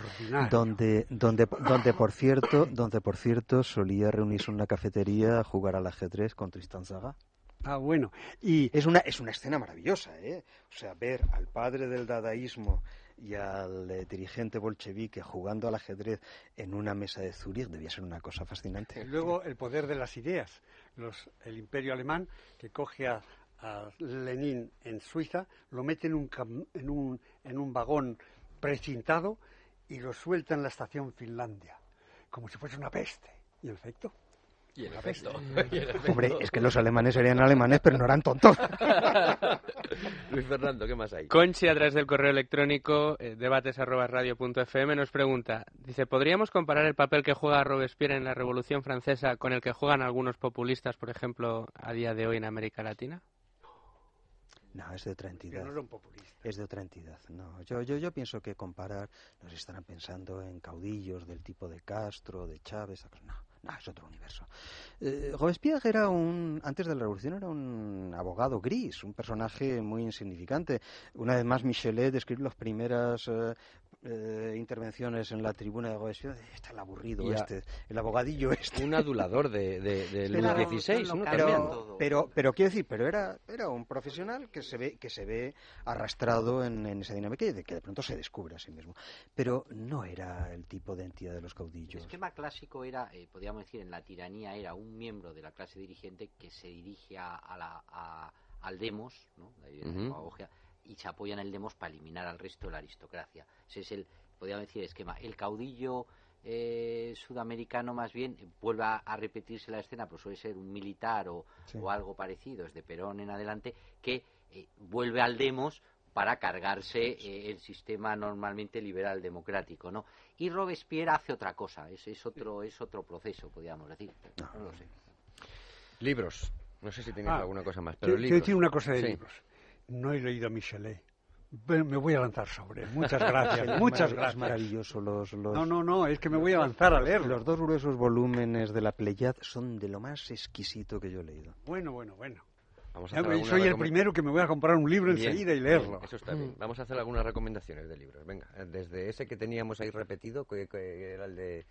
Speaker 2: Donde, donde, donde, por cierto, donde por cierto solía reunirse en una cafetería a jugar al ajedrez con Tristan Zaga.
Speaker 3: Ah, bueno. Y
Speaker 2: es una, es una escena maravillosa, ¿eh? O sea, ver al padre del dadaísmo y al eh, dirigente bolchevique jugando al ajedrez en una mesa de Zurich debía ser una cosa fascinante.
Speaker 3: Y luego el poder de las ideas. Los, el imperio alemán que coge a, a Lenin en Suiza, lo mete en un, en un, en un vagón precintado y lo suelta en la estación Finlandia, como si fuese una peste. Y en efecto.
Speaker 1: Y en <laughs> efecto.
Speaker 2: Hombre, es que los alemanes serían alemanes, pero no eran tontos. <laughs>
Speaker 1: Luis Fernando, ¿qué más hay?
Speaker 6: Conchi, a través del correo electrónico eh, debates.radio.fm, nos pregunta: dice, ¿podríamos comparar el papel que juega Robespierre en la Revolución Francesa con el que juegan algunos populistas, por ejemplo, a día de hoy en América Latina?
Speaker 2: No, es de otra entidad.
Speaker 3: No populista.
Speaker 2: Es de otra entidad. No, yo, yo, yo pienso que comparar, nos estarán pensando en caudillos del tipo de Castro, de Chávez, no, no, es otro universo. Eh, Robespierre era un, antes de la revolución era un abogado gris, un personaje muy insignificante. Una vez más, Michelet describe las primeras eh, eh, intervenciones en la tribuna de Robespierre, está el aburrido
Speaker 1: Ya.
Speaker 2: este, el abogadillo este.
Speaker 1: Un adulador de, de, de Luis
Speaker 2: pero, pero, pero quiero decir, pero era, era un profesional que se ve, que se ve arrastrado en, en esa dinámica y de que de pronto se descubre a sí mismo. Pero no era el tipo de entidad de los
Speaker 4: El
Speaker 2: caudillos.
Speaker 4: esquema clásico era, eh, podríamos decir, en la tiranía era un miembro de la clase dirigente que se dirige a, a la, a- al demos, ¿no? De ahí viene demagogia, y se apoya en el demos para eliminar al resto de la aristocracia. Ese es el, podríamos decir, esquema. El caudillo eh, sudamericano más bien vuelve a, a repetirse la escena, pues suele ser un militar o,
Speaker 2: Sí.
Speaker 4: o algo parecido, es de Perón en adelante, que eh, vuelve al demos para cargarse eh, el sistema normalmente liberal democrático, ¿no? Y Robespierre hace otra cosa, es, es otro es otro proceso, podríamos decir. No, lo sé.
Speaker 1: Libros. No sé si tenéis
Speaker 3: Ah,
Speaker 1: alguna cosa más, pero
Speaker 3: Quiero quiero
Speaker 1: libros.
Speaker 3: decir una cosa de
Speaker 1: Sí.
Speaker 3: libros. No he leído a Michelet. Me voy a lanzar sobre. Muchas gracias. <laughs> Muchas
Speaker 2: marav- Es
Speaker 3: gracias.
Speaker 2: maravilloso. Los, los,
Speaker 3: No, no, no, es que me voy a lanzar a leerlo.
Speaker 2: los dos gruesos volúmenes de la Pleiad son de lo más exquisito que yo he leído.
Speaker 3: Bueno, bueno, bueno.
Speaker 1: Vamos a hacer alguna
Speaker 3: soy el primero que me voy a comprar un libro
Speaker 1: Bien,
Speaker 3: enseguida y
Speaker 1: bien,
Speaker 3: leerlo.
Speaker 1: eso está bien. Vamos a hacer algunas recomendaciones de libros. Venga, eh, desde ese que teníamos ahí repetido, que, que era el de...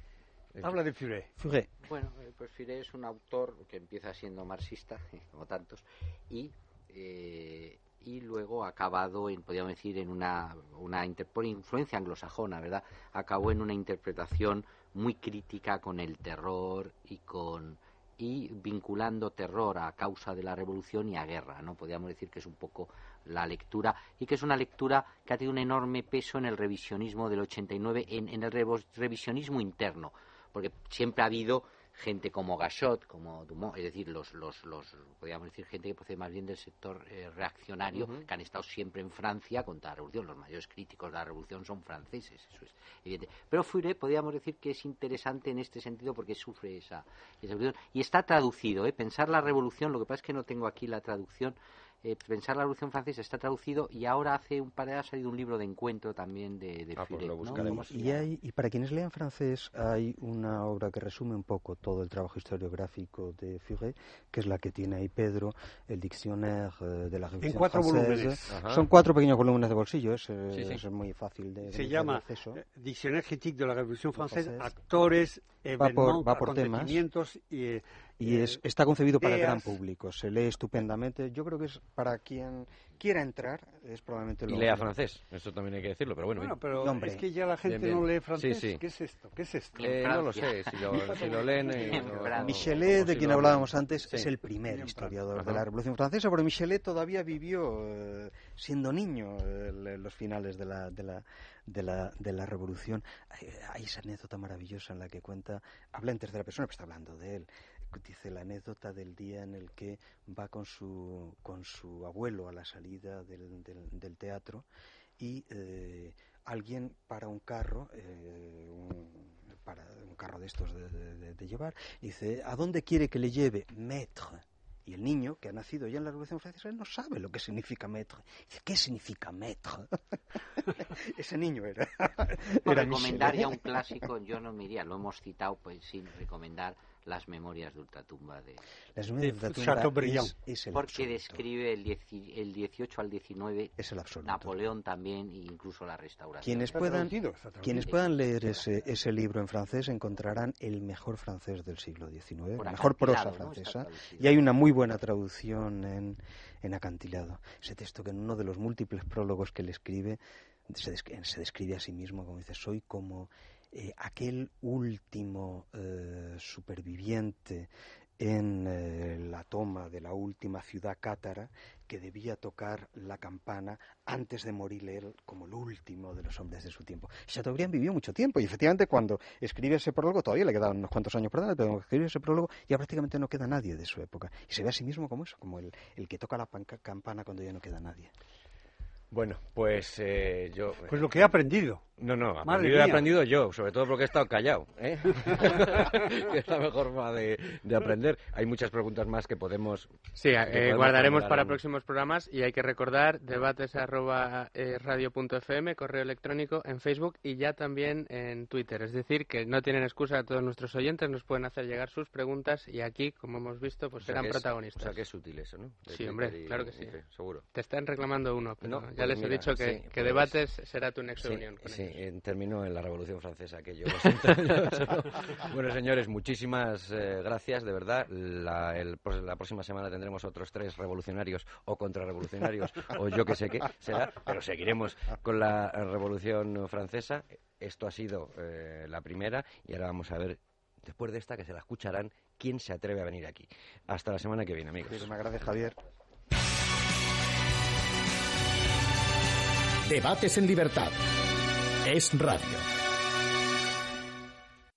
Speaker 1: el-
Speaker 3: Habla de Furet.
Speaker 2: Furet.
Speaker 4: Bueno, eh, pues Fire es un autor que empieza siendo marxista, <laughs> como tantos, y, eh, y luego acabado en, podríamos decir, en una, una por influencia anglosajona, ¿verdad? Acabó en una interpretación muy crítica con el terror y con y vinculando terror a causa de la revolución y a guerra, ¿no? Podríamos decir que es un poco la lectura y que es una lectura que ha tenido un enorme peso en el revisionismo del 89, en, en el revisionismo interno, porque siempre ha habido gente como Gachot, como Dumont, es decir, los, los, los podríamos decir gente que procede más bien del sector eh, reaccionario, que han estado siempre en Francia contra la revolución. Los mayores críticos de la revolución son franceses, eso es evidente. Pero Furet podríamos decir que es interesante en este sentido porque sufre esa, esa revolución. Y está traducido, ¿eh? Pensar la revolución, lo que pasa es que no tengo aquí la traducción, eh, Pensar la Revolución Francesa está traducido y ahora hace un par de años ha salido un libro de encuentro también de, de
Speaker 1: Ah, pues
Speaker 4: Furet,
Speaker 1: lo
Speaker 4: ¿no?
Speaker 1: buscaremos.
Speaker 2: Y, hay, y para quienes lean francés, hay una obra que resume un poco todo el trabajo historiográfico de Furet, que es la que tiene ahí Pedro, el Dictionnaire eh, de la Revolución
Speaker 3: cuatro
Speaker 2: Française.
Speaker 3: volúmenes.
Speaker 1: Ajá.
Speaker 2: Son cuatro pequeños volúmenes de bolsillo, es, eh,
Speaker 1: Sí, sí.
Speaker 2: es muy fácil de,
Speaker 3: Se
Speaker 2: de
Speaker 3: llama
Speaker 2: acceso.
Speaker 3: eh, Dictionnaire critique de la Revolución Francesa,
Speaker 2: Francés.
Speaker 3: actores,
Speaker 2: Va por-
Speaker 3: eventos,
Speaker 2: va por temas.
Speaker 3: acontecimientos y, eh,
Speaker 2: Y es, está concebido para el gran público, se lee estupendamente. Yo creo que es para quien quiera entrar, es probablemente lo
Speaker 1: Y lea francés, eso también hay que decirlo, pero bueno.
Speaker 3: Bueno, pero es que ya la gente
Speaker 1: Bien, bien.
Speaker 3: no lee francés.
Speaker 1: Sí, sí.
Speaker 3: ¿Qué es esto? ¿Qué es esto?
Speaker 1: Eh, no lo sé, si lo, si lo leen... eh, <laughs> no-.
Speaker 2: Michelet, de
Speaker 1: si
Speaker 2: quien hablábamos antes,
Speaker 1: Sí.
Speaker 2: es el primer
Speaker 3: Bien,
Speaker 2: historiador
Speaker 1: Ajá.
Speaker 2: de la Revolución Francesa, porque Michelet todavía vivió eh, siendo niño eh, los finales de la, de la, de la, de la Revolución. Hay, hay esa anécdota maravillosa en la que cuenta, habla en tercera persona, pero está hablando de él. Dice la anécdota del día en el que va con su, con su abuelo a la salida del, del, del teatro y eh, alguien para un carro, eh, un, para un carro de estos de, de- de- de llevar, dice, ¿a dónde quiere que le lleve? Maître. Y el niño, que ha nacido ya en la Revolución Francesa, no sabe lo que significa maître. Dice, ¿qué significa maître? <laughs> Ese niño era. Era
Speaker 4: recomendar ya
Speaker 2: Michelet.
Speaker 4: un clásico, yo no me iría, lo hemos citado pues sin recomendar las memorias de Ultratumba de
Speaker 2: Las
Speaker 3: de
Speaker 2: es, es el
Speaker 4: porque
Speaker 2: absoluto.
Speaker 4: describe el, dieci- el 18 al 19
Speaker 2: Es el absoluto.
Speaker 4: Napoleón también e incluso la restauración.
Speaker 2: Quienes
Speaker 3: Está
Speaker 2: puedan,
Speaker 3: traducido, está traducido.
Speaker 2: quienes puedan leer ese, ese libro en francés encontrarán el mejor francés del siglo XIX,
Speaker 4: Por
Speaker 2: la mejor prosa francesa. Y hay una muy buena traducción en, en acantilado. Ese texto que en uno de los múltiples prólogos que le escribe se, desc- se describe a sí mismo como dice, soy como eh, aquel último eh, superviviente en eh, la toma de la última ciudad cátara que debía tocar la campana antes de morir él como el último de los hombres de su tiempo. Chateaubriand vivió mucho tiempo y efectivamente cuando escribe ese prólogo, todavía le quedaban unos cuantos años por delante, pero cuando escribe ese prólogo ya prácticamente no queda nadie de su época. Y se ve a sí mismo como eso, como el, el que toca la panca- campana cuando ya no queda nadie.
Speaker 1: Bueno, pues eh, yo...
Speaker 3: Pues lo que he aprendido.
Speaker 1: No, no, aprendido he aprendido yo, sobre todo porque he estado callado, ¿eh? <laughs> que es la mejor forma de, de aprender. Hay muchas preguntas más que podemos...
Speaker 6: Sí,
Speaker 1: que
Speaker 6: eh,
Speaker 1: podemos
Speaker 6: guardaremos para
Speaker 1: en-
Speaker 6: próximos programas y hay que recordar debates arroba, eh, correo electrónico en Facebook y ya también en Twitter. Es decir, que no tienen excusa todos nuestros oyentes, nos pueden hacer llegar sus preguntas y aquí, como hemos visto, pues
Speaker 1: o sea
Speaker 6: serán
Speaker 1: es-
Speaker 6: protagonistas.
Speaker 1: O sea que es útil eso, ¿no? De
Speaker 6: Sí, hombre,
Speaker 1: y-
Speaker 6: claro que sí.
Speaker 1: y seguro.
Speaker 6: Te están reclamando uno, pero
Speaker 1: No,
Speaker 6: ya
Speaker 1: pues
Speaker 6: les he dicho que,
Speaker 1: sí,
Speaker 6: que
Speaker 1: pues-
Speaker 6: debates será tu nexo
Speaker 1: Sí,
Speaker 6: unión. con
Speaker 1: sí, eh, terminó en la Revolución Francesa aquello. lo siento, yo solo- <laughs> bueno, señores, muchísimas eh, gracias, de verdad. La, el- pues, la próxima semana tendremos otros tres revolucionarios o contrarrevolucionarios o yo que sé qué será, pero seguiremos con la Revolución Francesa. Esto ha sido eh, la primera y ahora vamos a ver, después de esta, que se la escucharán, quién se atreve a venir aquí. Hasta la semana que viene, amigos.
Speaker 2: Muchísimas gracias, Javier.
Speaker 5: Debates en libertad. Es radio.